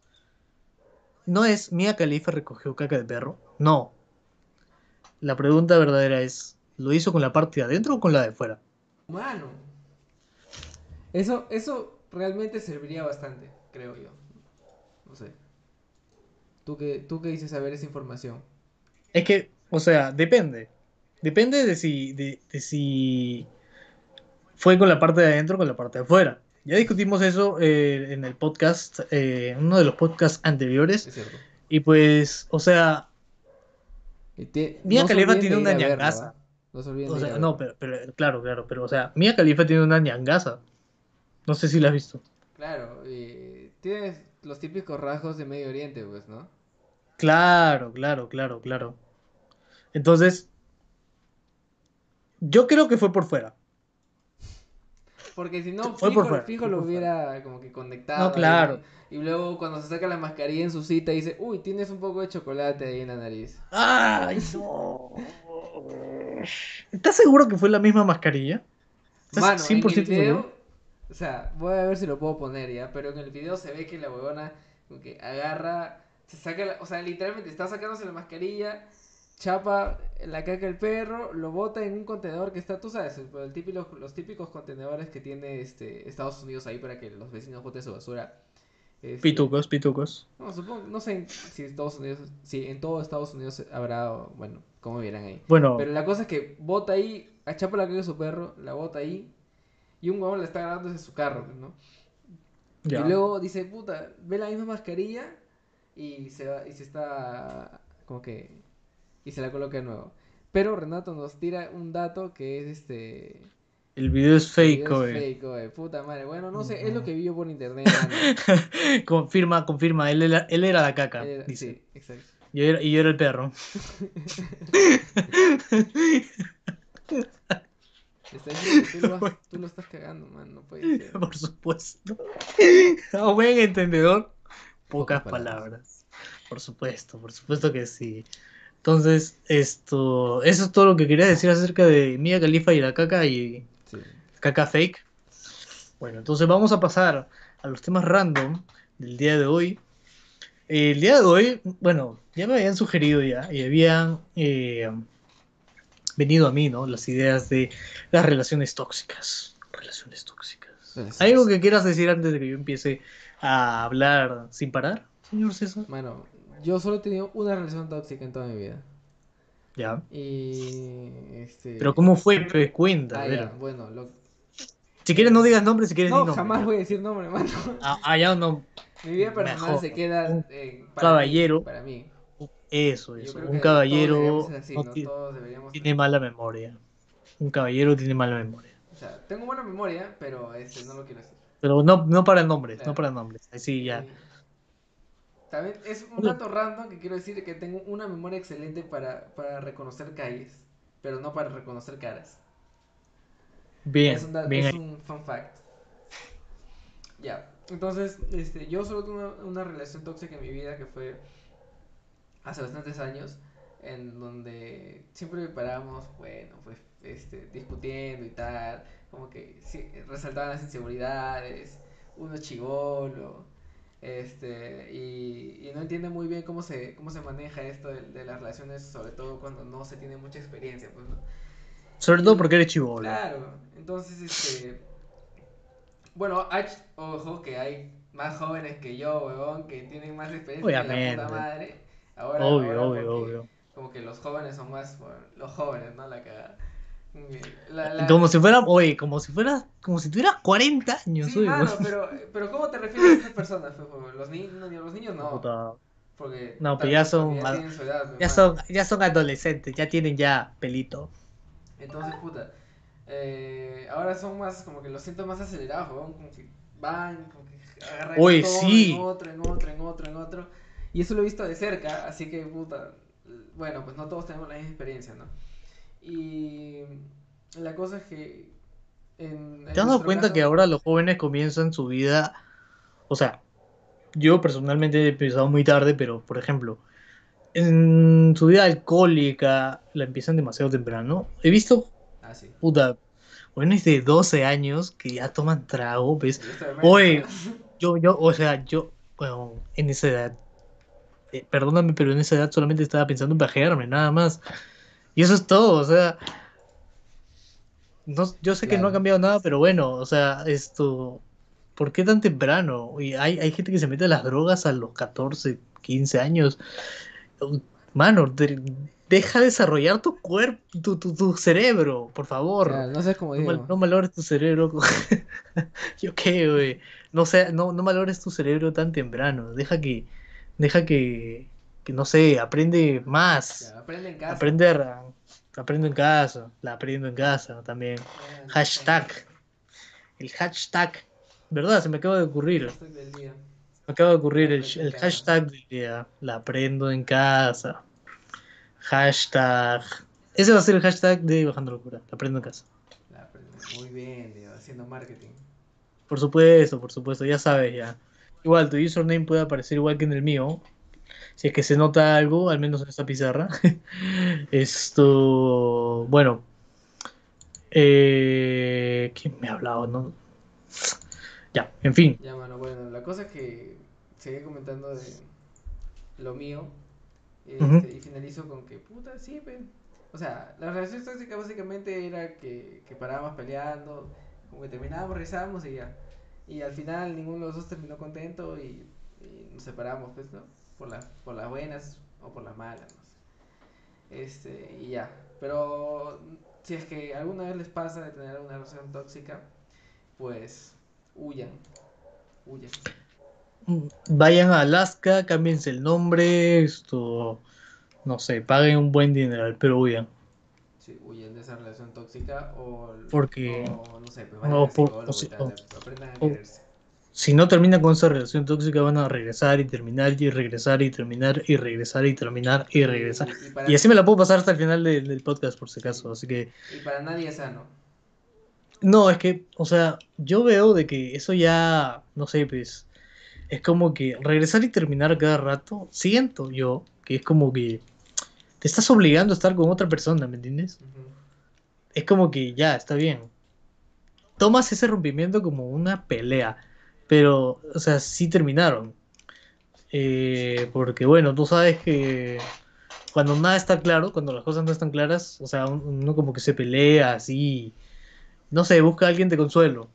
¿no es Mia Khalifa recogió caca de perro? No. La pregunta verdadera es: ¿lo hizo con la parte de adentro o con la de fuera? Mano. Eso, eso realmente serviría bastante, creo yo. No sé. ¿Tú qué, tú qué dices saber esa información? Es que, o sea, depende. Depende de si, de, de si fue con la parte de adentro o con la parte de afuera. Ya discutimos eso eh, en el podcast, eh, en uno de los podcasts anteriores. Es cierto. Y pues, o sea, te- Mia no Khalifa tiene una ñangaza. No se olviden o sea, no, pero, pero claro, claro, pero, o sea, Mia Khalifa tiene una ñangaza. No sé si la has visto. Claro, y tienes los típicos rasgos de Medio Oriente, pues, ¿no? Claro, claro, claro, claro. Entonces, yo creo que fue por fuera. Porque si no, Fue por fijo, fuera, fijo fue lo por hubiera como que conectado. No, claro. Y luego cuando se saca la mascarilla en su cita dice, uy, tienes un poco de chocolate ahí en la nariz. ¡Ay, no! ¿Estás seguro que fue la misma mascarilla? ¿Estás Mano, en 100% el video, seguro? o sea, voy a ver si lo puedo poner ya, pero en el video se ve que la huevona como que agarra, se saca, la- o sea, literalmente está sacándose la mascarilla, chapa la caca del perro, lo bota en un contenedor que está, tú sabes, el, el típico- los típicos contenedores que tiene este Estados Unidos ahí para que los vecinos boten su basura. Este, Pitucos, pitucos. No, supongo, no sé en- si Estados Unidos, si en todo Estados Unidos habrá, bueno, como vieran ahí. Bueno, Pero la cosa es que bota ahí, achapa la caca de su perro, la bota ahí, y un huevón la está grabando desde su carro, ¿no? ya. Y luego dice, puta, ve la misma mascarilla y se va, y se está como que y se la coloca de nuevo. Pero Renato nos tira un dato que es este El video es fake, video es oye. fake, oye, puta madre. Bueno, no sé, es lo que vi yo por internet. confirma, confirma. Él era, él era la caca, Era- dice. sí, exacto. Yo era- y yo era el perro. Te está diciendo que tú lo, has- tú lo estás cagando, man. No puede ser. Por supuesto. A buen entendedor, pocas Pocas palabras. palabras. Por supuesto, por supuesto que sí. Entonces, esto, eso es todo lo que quería decir acerca de Mia Khalifa y la caca y. caca fake. Bueno, entonces vamos a pasar a los temas random del día de hoy. El día de hoy, bueno, ya me habían sugerido ya y habían eh, venido a mí, ¿no? Las ideas de las relaciones tóxicas. Relaciones tóxicas. ¿Hay algo que quieras decir antes de que yo empiece a hablar sin parar, señor César? Mano, yo solo he tenido una relación tóxica en toda mi vida. Ya. Y. Este... Pero ¿cómo fue? Pues cuenta, Ah, ya, bueno, lo... Si quieres no digas nombre, si quieres No, nombre. jamás voy a decir nombre, mano. Ah, ah, ya no. Mi vida personal Mejor. se queda eh, para caballero. mí, para mí. Eso, eso. Un caballero así, no ¿no? tiene mala memoria. Un caballero tiene mala memoria. O sea, tengo buena memoria, pero este, no lo quiero decir. Pero no, no para nombres, no Claro. para nombres. Así ya. También es un dato random que quiero decir que tengo una memoria excelente para, para reconocer calles, pero no para reconocer caras. Bien, es un, da- bien es un fun fact. Ya, entonces, este, yo solo tuve una, una relación tóxica en mi vida que fue hace bastantes años, en donde siempre parábamos, bueno, pues, este, discutiendo y tal, como que sí, resaltaban las inseguridades, uno chivolo, este, y, y no entiende muy bien cómo se, cómo se maneja esto de, de las relaciones, sobre todo cuando no se tiene mucha experiencia, pues, ¿no? Sobre todo porque eres chivolo. Claro, entonces, este. Bueno, hay, ojo que hay más jóvenes que yo, huevón, que tienen más experiencia que la Obviamente. puta madre. Ahora, Obvio, ahora obvio, porque obvio. Como que los jóvenes son más. bueno, los jóvenes, ¿no? La cagada. La- la- Como si fuera, oye, como si fueras, como si tuvieras 40 años, Sí, oye, mano, weón. pero, pero ¿cómo te refieres a estas personas? fe? Los, ni- no, los niños no. Puta, Porque, No, pero ya son edad, Ya mano. son, ya son adolescentes, ya tienen ya pelito. Entonces, puta, eh, ahora son más, como que los siento más acelerados, weón, como que van, como que agarran Oye, todo sí. en otro, en otro, en otro, en otro. Y eso lo he visto de cerca, así que, puta, bueno, pues no todos tenemos la misma experiencia, ¿no? Y la cosa es que... En, en ¿Te has dado cuenta caso- que ahora los jóvenes comienzan su vida? O sea, yo personalmente he empezado muy tarde, pero por ejemplo, en su vida alcohólica la empiezan demasiado temprano. He visto, Ah, sí. puta, jóvenes de 12 años que ya toman trago, ¿ves? Oye. Yo, yo, o sea, yo, bueno, en esa edad, eh, perdóname, pero en esa edad solamente estaba pensando en pajearme, nada más. Y eso es todo, o sea, no, yo sé que no ha cambiado nada, pero bueno, o sea, esto, ¿por qué tan temprano? Y hay, hay gente que se mete a las drogas a los 14, 15 años. Mano, de- deja desarrollar tu cuerpo, tu, tu, tu cerebro, por favor. No sé cómo No, mal- no malogres tu cerebro. Yo qué, güey. No no, no malogres tu cerebro tan temprano. Deja que, deja que, que no sé, aprende más. Ya, aprende en casa. Aprender, aprendo en casa, la aprendo en casa también. Hashtag, el hashtag, ¿verdad? Se me acaba de ocurrir. hashtag del día. Me acaba de ocurrir el, Aprendo el hashtag del día. La aprendo en casa. Hashtag. Ese va a ser el hashtag de Bajando Locura. La aprendo en casa. La aprende. Muy bien, Diego, haciendo marketing. Por supuesto, por supuesto, ya sabes ya. Igual, tu username puede aparecer igual que en el mío. Si es que se nota algo, al menos en esta pizarra. Esto, bueno. Eh, ¿Quién me ha hablado? No? Ya, en fin. Ya, mano, bueno, la cosa es que seguí comentando de lo mío este, y finalizo con que, puta, sí, pe. O sea, la relación tóxica básicamente era que, que parábamos peleando, como que terminábamos, rezábamos y ya. Y al final ninguno de los dos terminó contento y, y nos separamos, pues, ¿no? Por, la, por las buenas o por las malas, no sé. Este, y ya. Pero si es que alguna vez les pasa de tener una relación tóxica, pues huyan. Huyan. Vayan a Alaska, cámbiense el nombre, esto, no sé, paguen un buen dineral, pero huyan. Sí, huyan de esa relación tóxica o, Porque- o no sé, pues o vayan al por- o si- aprendan a quererse. Si no terminan con esa relación tóxica, van a regresar y terminar y regresar y terminar y regresar y terminar y regresar. Y, así me la puedo pasar hasta el final del, del podcast, por si acaso. Así que, y para nadie es sano. No, es que, o sea, yo veo de que eso ya, no sé, pues, es como que regresar y terminar cada rato, siento yo que es como que te estás obligando a estar con otra persona, ¿me entiendes? Es como que ya, está bien. Tomas ese rompimiento como una pelea, pero, o sea, sí terminaron. Eh, porque, bueno, tú sabes que cuando nada está claro, cuando las cosas no están claras, o sea, un- uno como que se pelea así, no sé, busca a alguien de consuelo.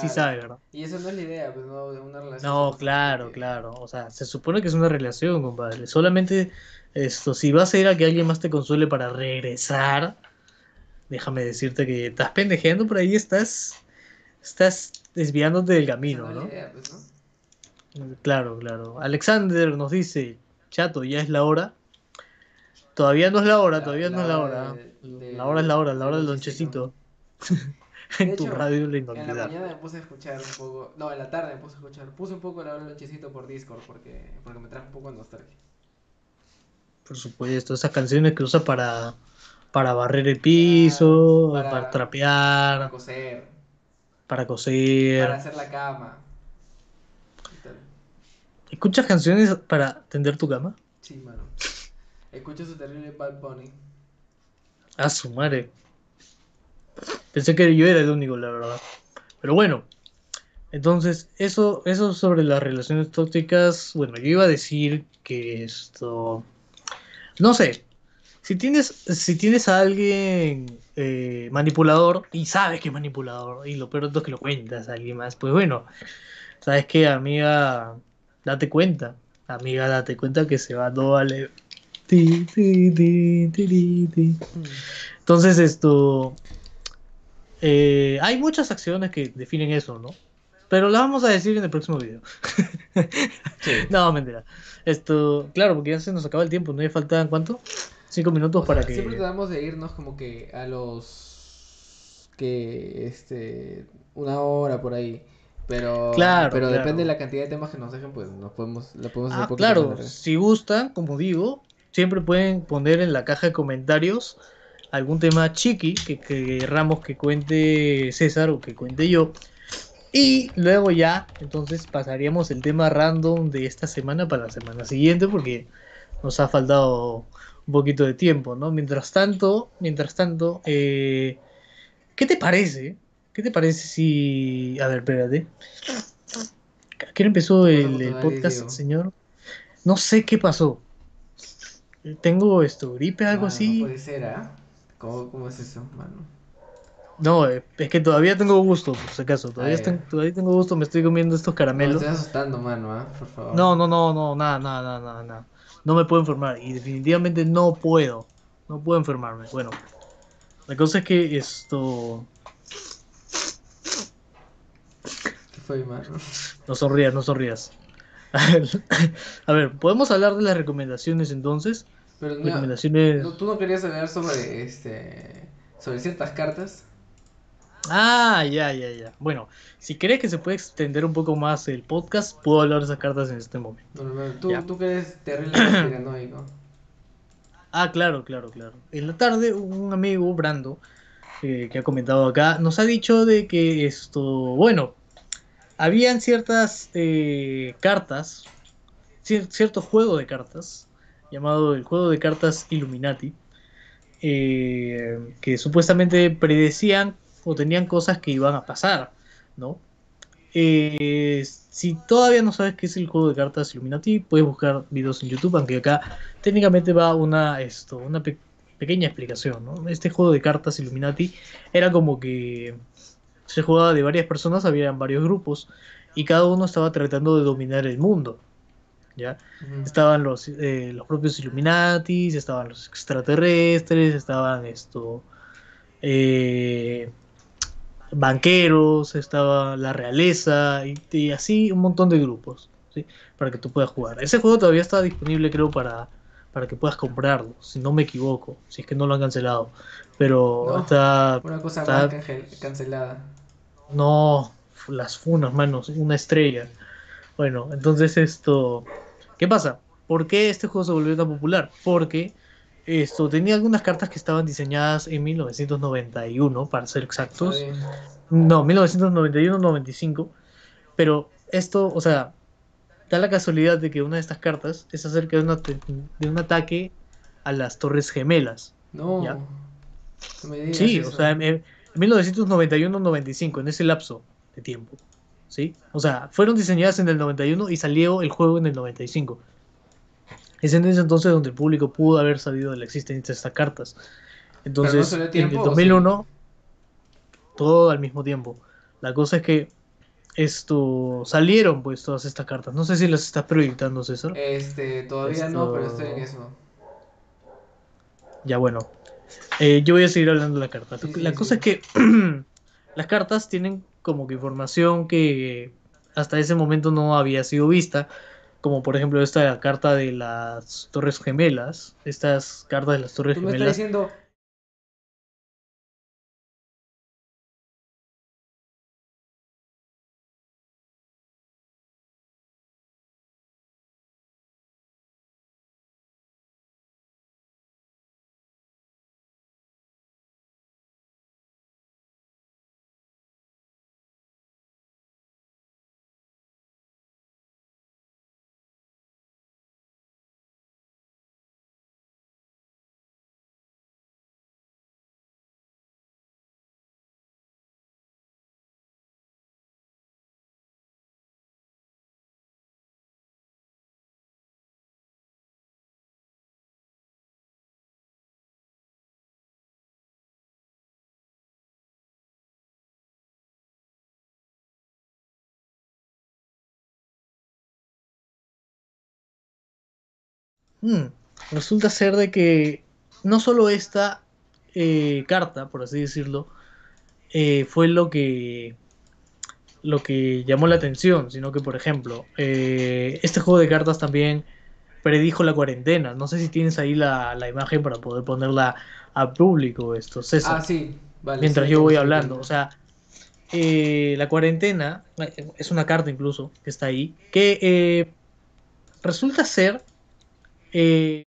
Sí sabe, ¿verdad? Y eso no es la idea, pues no, de una relación. No, claro, claro. O sea, se supone que es una relación, compadre. Solamente esto, si vas a ir a que alguien más te consuele para regresar, déjame decirte que estás pendejeando por ahí, estás, estás desviándote del camino, pues, ¿no? Claro, claro. Alexander nos dice, chato, ya es la hora. Todavía no es la hora, La- todavía no es la hora hora. de- de- La hora es la hora, la hora del del lonchecito. En tu hecho, radio la En la inolvidable. mañana me puse a escuchar un poco. No, en la tarde me puse a escuchar. Puse un poco la hora del lonchecito por Discord porque, porque me trajo un poco de nostalgia. Por supuesto, esas canciones que usa para, para barrer el piso, Para- para, Para trapear, coser, para coser. para hacer la cama. ¿Escuchas canciones para tender tu cama? Sí, mano. Escucho su terrible Bad Bunny. A su madre. Pensé que yo era el único, la verdad. Pero bueno. Entonces, eso, eso sobre las relaciones tóxicas. Bueno, yo iba a decir que esto. No sé. Si tienes, si tienes a alguien eh, manipulador y sabes que es manipulador, y lo peor de todo es que lo cuentas a alguien más, pues bueno, sabes que amiga, date cuenta, amiga, date cuenta que se va todo a le- ti, ti, ti, ti, ti, ti. Entonces esto, eh, hay muchas acciones que definen eso, ¿no? Pero las vamos a decir en el próximo video. Sí. No, mentira. Esto, claro, porque ya se nos acaba el tiempo, ¿no? Ya faltan, ¿cuánto? Cinco minutos O para sea, Siempre que... tratamos de irnos como que a los. que. este. una hora por ahí. Pero. Claro, Pero claro. depende de la cantidad de temas que nos dejen, pues nos podemos. La podemos hacer Ah, claro, si gustan, como digo, siempre pueden poner en la caja de comentarios algún tema chiqui que que querramos que cuente César o que cuente yo. Y luego ya, entonces pasaríamos el tema random de esta semana para la semana siguiente porque nos ha faltado un poquito de tiempo, ¿no? Mientras tanto, mientras tanto, eh, ¿qué te parece? ¿Qué te parece si... A ver, espérate. ¿A qué hora empezó ¿Qué pasó el, podcast, señor? No sé qué pasó. Tengo esto, gripe, algo Mano, así. No puede ser, ¿ah? ¿Cómo, ¿Cómo es eso, mano? No, eh, es que todavía tengo gusto, por si acaso. Todavía, ten- todavía tengo gusto, me estoy comiendo estos No, me caramelos. estás asustando, mano, ¿ah? Por favor. No, no, no, no, nada, nada, nada, nada, nada. No me puedo enfermar y definitivamente no puedo. No puedo enfermarme. Bueno, la cosa es que esto... ¿Qué fue, mano? No sonrías, no sonrías. A ver, ¿podemos hablar de las recomendaciones entonces? Pero no, Recomendaciones... no- ¿tú no querías hablar sobre, este... sobre ciertas cartas? Ah, ya, ya, ya. Bueno, si crees que se puede extender un poco más el podcast, puedo hablar de esas cartas en este momento. Tú, Ya. tú que eres terrible conspiranoico. Ah, claro, claro, claro. En la tarde, un amigo, Brando, eh, que ha comentado acá, nos ha dicho de que esto, bueno, habían ciertas eh, cartas, cier- cierto juego de cartas, llamado el juego de cartas Illuminati, eh, que supuestamente predecían o tenían cosas que iban a pasar, ¿no? Eh, si todavía no sabes qué es el juego de cartas Illuminati, puedes buscar videos en YouTube, aunque acá técnicamente va una, esto, una pe- pequeña explicación, ¿no? Este juego de cartas Illuminati era como que se jugaba de varias personas, había varios grupos, y cada uno estaba tratando de dominar el mundo, ¿ya? Estaban los, eh, los propios Illuminatis, estaban los extraterrestres, estaban esto, eh, banqueros, estaba la realeza y, y así un montón de grupos, ¿sí? Para que tú puedas jugar. Ese juego todavía está disponible, creo, para, para que puedas comprarlo, si no me equivoco, si es que no lo han cancelado. Pero No. está, Una cosa está- cancelada. no, las funas, manos, una estrella. Bueno, entonces esto, ¿qué pasa? ¿Por qué este juego se volvió tan popular? Porque esto tenía algunas cartas que estaban diseñadas en 1991, para ser exactos. No, 1991-95. Pero esto, o sea, da la casualidad de que una de estas cartas es acerca de, una te- de un ataque a las Torres Gemelas. No. Ya. No me digas Sí, eso. o sea, en, en 1991-95, en ese lapso de tiempo. ¿Sí? O sea, fueron diseñadas en el 91 y salió el juego en el 95. Es en ese entonces donde el público pudo haber sabido de la existencia de estas cartas. Entonces, en el ¿o 2001, todo al mismo tiempo. La cosa es que esto salieron pues todas estas cartas. No sé si las estás proyectando, César. Este, todavía no, pero estoy en eso. Ya bueno. Eh, yo voy a seguir hablando de la carta. Sí, sí, la sí. cosa es que las cartas tienen como que información que hasta ese momento no había sido vista. Como por ejemplo esta carta de las Torres Gemelas. Estas cartas de las Torres Tú me estás Gemelas. diciendo. Mm, resulta ser de que no solo esta eh, carta, por así decirlo, eh, fue lo que lo que llamó la atención, sino que, por ejemplo, eh, este juego de cartas también predijo la cuarentena. No sé si tienes ahí la, la imagen para poder ponerla a público esto, César. Ah, sí. Vale, mientras sí, yo voy hablando. O sea, eh, la cuarentena es una carta incluso que está ahí, que resulta ser eh,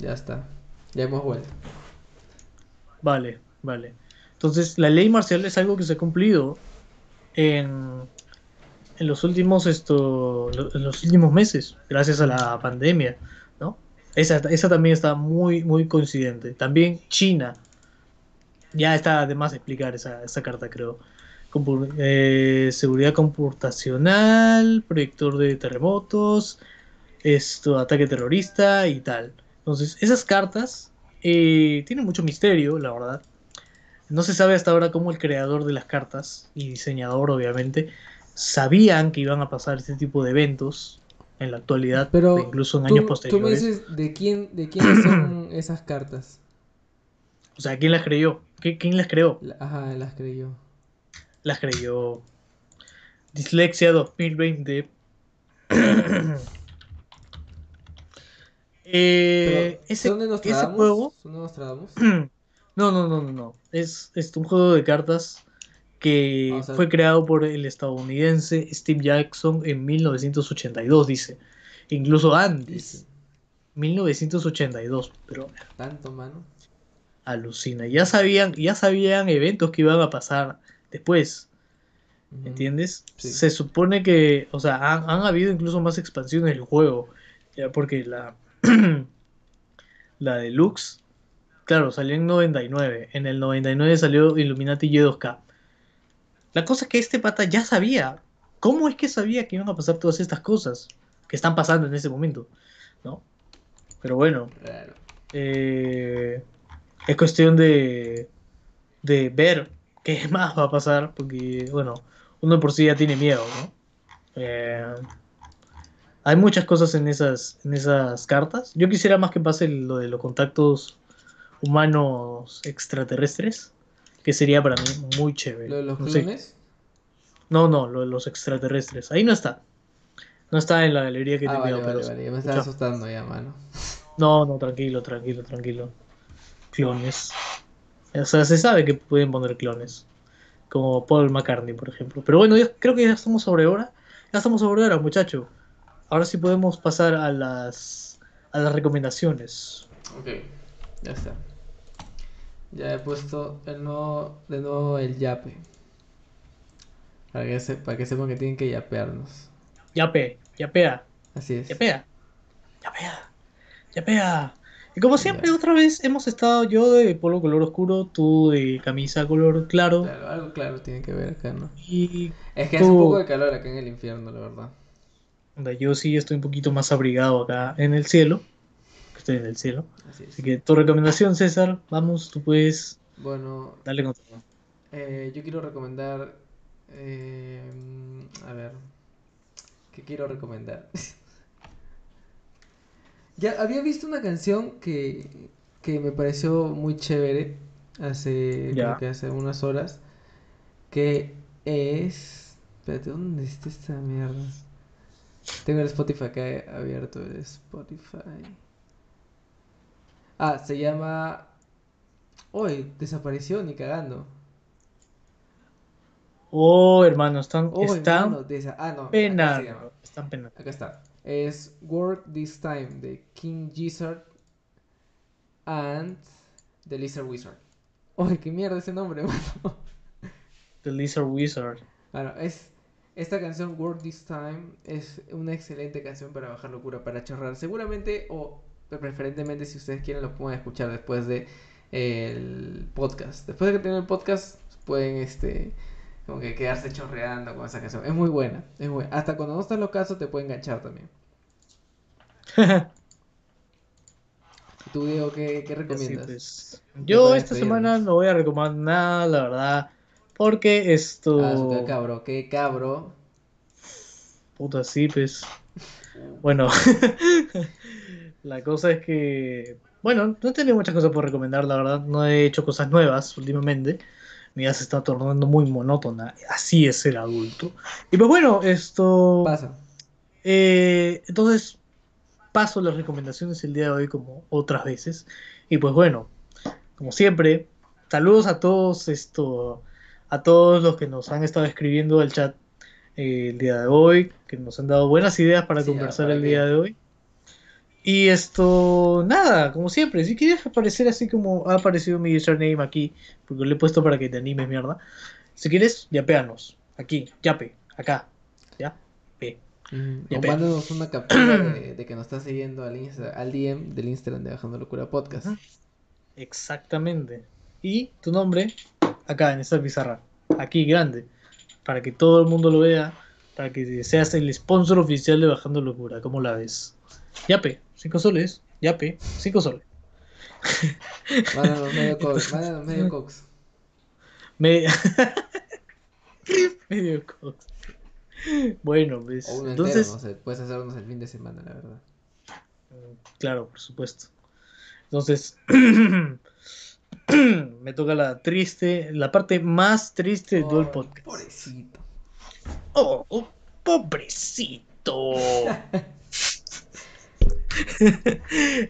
Ya está. Ya hemos vuelto. Vale, vale. Entonces, la ley marcial es algo que se ha cumplido en, en los últimos esto, en los últimos meses, gracias a la pandemia, ¿no? Esa, esa también está muy, muy coincidente. También China. Ya está de más explicar esa, esa carta, creo. Eh, seguridad computacional, proyector de terremotos, esto, ataque terrorista y tal. Entonces, esas cartas eh, tienen mucho misterio, la verdad. No se sabe hasta ahora cómo el creador de las cartas y diseñador, obviamente, sabían que iban a pasar este tipo de eventos en la actualidad, Pero incluso en tú, años tú me posteriores. dices de quién, de quiénes son esas cartas. O sea, ¿quién las creyó? ¿Qui- ¿Quién las creó? Ajá, las creyó. Las creyó Dislexia 2020. Eh, ese, ¿Son de ese juego ¿Son de Nostradamus? No, no, no, no, no. Es, es un juego de cartas que Ah, o sea- fue creado por el estadounidense Steve Jackson en 1982, dice. Incluso antes, Dice, 1982, pero tanto, mano. alucina. Ya sabían, ya sabían eventos que iban a pasar después. ¿entiendes? Sí. Se supone que, o sea, han, han habido incluso más expansiones del juego, ya porque la, la deluxe, claro, salió en 99. En el 99 salió Illuminati Y2K. La cosa es que este pata ya sabía. ¿Cómo es que sabía que iban a pasar todas estas cosas que están pasando en ese momento? ¿No? Pero bueno, eh, es cuestión de, de ver qué más va a pasar, porque, bueno, uno por sí ya tiene miedo, ¿no? Eh, hay muchas cosas en esas, en esas cartas. Yo quisiera más que pase lo de los contactos humanos extraterrestres, que sería para mí muy chévere. ¿Lo de los No sé. clones? No, no, lo de los extraterrestres. Ahí no está. No está en la galería que Ah, te vale, vale, pero vale. Me escucha. asustando ya, mano. No, no, tranquilo, tranquilo, tranquilo. Clones. O sea, se sabe que pueden poner clones. Como Paul McCartney, por ejemplo. Pero bueno, ya- creo que ya estamos sobre hora. Ya estamos sobre hora, muchacho. Ahora sí podemos pasar a las a las recomendaciones. Ok, ya está. Ya he puesto el nuevo, de nuevo el yape. Para que, se, para que sepan que tienen que yapearnos. Yape, yapea, Así es. yapea, yapea, yapea. Y como siempre, Ya. otra vez hemos estado yo de polo color oscuro, tú de camisa color claro. Claro, algo claro tiene que ver acá, ¿no? Y Es que hace un poco de calor acá en el infierno, la verdad. Yo sí estoy un poquito más abrigado acá en el cielo. que Estoy en el cielo. Así es. Así que tu recomendación, César, vamos, tú puedes Bueno, darle con todo. eh, yo quiero recomendar. eh, a ver. ¿Qué quiero recomendar? ya había visto una canción que, que me pareció muy chévere hace, Ya. creo que hace unas horas. Que es. Espérate, ¿dónde está esta mierda? Tengo el Spotify acá abierto, el Spotify. Ah, se llama. Uy, desapareció ni cagando. Oh, hermano, están, Oh, están hermano, desa- Ah, no, acá se llama. penando. Están penando. Acá está. Es Work This Time de King Gizzard and The Lizard Wizard. Uy, qué mierda ese nombre, mano. The Lizard Wizard. Bueno, es. Esta canción, Work This Time, es una excelente canción para bajar locura, para chorrar. Seguramente, o preferentemente, si ustedes quieren, lo pueden escuchar después de eh, el podcast. Después de que tengan el podcast, pueden este como que quedarse chorreando con esa canción. Es muy buena, es buena. Hasta cuando no estás locazo te puede enganchar también. ¿Tú, Diego, qué, recomiendas? pues. Yo para esta semana no voy a recomendar nada, la verdad. Porque esto. Ah, qué cabro, qué cabro. Puta, sí, pues. Bueno, la cosa es que. Bueno, no he tenido muchas cosas por recomendar, la verdad. No he hecho cosas nuevas últimamente. Mi vida se está tornando muy monótona. Así es ser adulto. Y pues bueno, esto. Pasa. Eh, entonces, paso las recomendaciones el día de hoy como otras veces. Y pues bueno, como siempre, saludos a todos esto, a todos los que nos han estado escribiendo al chat eh, el día de hoy, que nos han dado buenas ideas para Sí, conversar ¿para el día de hoy. Y esto, nada, como siempre, si quieres aparecer así como ha aparecido mi username aquí, porque lo he puesto para que te animes, mierda. Si quieres, yapeanos. Aquí, yape, acá, ya, pe. Mm, o mándanos una captura de, de que nos estás siguiendo al, Insta- al DM del Instagram de Bajando Locura Podcast. Exactamente. Y tu nombre, acá en esta pizarra, aquí grande, para que todo el mundo lo vea, para que seas el sponsor oficial de Bajando Locura. ¿Cómo la ves? Yape, 5 soles, yape, 5 soles. Mándanos medio cox, mándanos medio cox. Me... Medio cox. Bueno, pues. O uno Entonces, entero, no sé, puedes hacernos el fin de semana, la verdad. claro, por supuesto. Entonces, me toca la triste, la parte más triste de todo el podcast. Pobrecito. Oh, oh, pobrecito.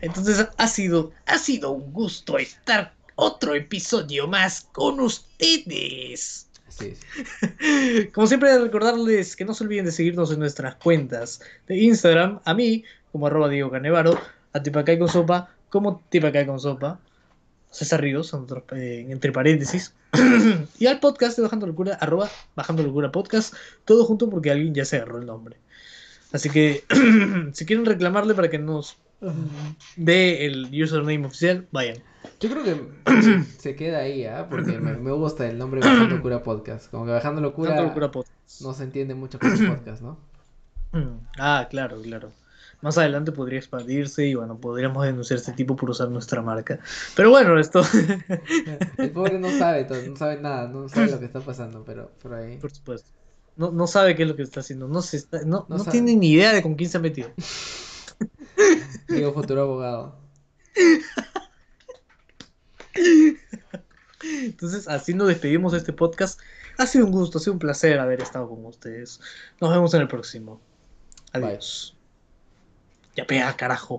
Entonces ha sido, ha sido un gusto estar otro episodio más con ustedes. Es. Como siempre, recordarles que no se olviden de seguirnos en nuestras cuentas de Instagram, a mí, como arroba Diego Canevaro, a Tipacay con sopa, como Tipacay con sopa, César Ríos, entre, eh, entre paréntesis, y al podcast de Bajando Locura, arroba Bajando Locura Podcast, todo junto porque alguien ya se agarró el nombre. Así que, si quieren reclamarle para que nos dé el username oficial, vayan. Yo creo que se queda ahí, ¿ah? Porque me, me gusta el nombre Bajando Locura Podcast. Como que Bajando Locura, Bajando Locura Podcast. no se entiende mucho con los podcasts, ¿no? Ah, claro, claro. Más adelante podría expandirse y bueno, podríamos denunciar a este tipo por usar nuestra marca. Pero bueno, esto, El pobre no sabe, todo, no sabe nada, no sabe lo que está pasando, pero, pero ahí. por supuesto. No, no sabe qué es lo que está haciendo, no, se está, no, No tiene ni idea de con quién se ha metido. Digo futuro abogado. Entonces, así nos despedimos de este podcast. Ha sido un gusto, ha sido un placer haber estado con ustedes. Nos vemos en el próximo. Adiós. Ya pega, carajo.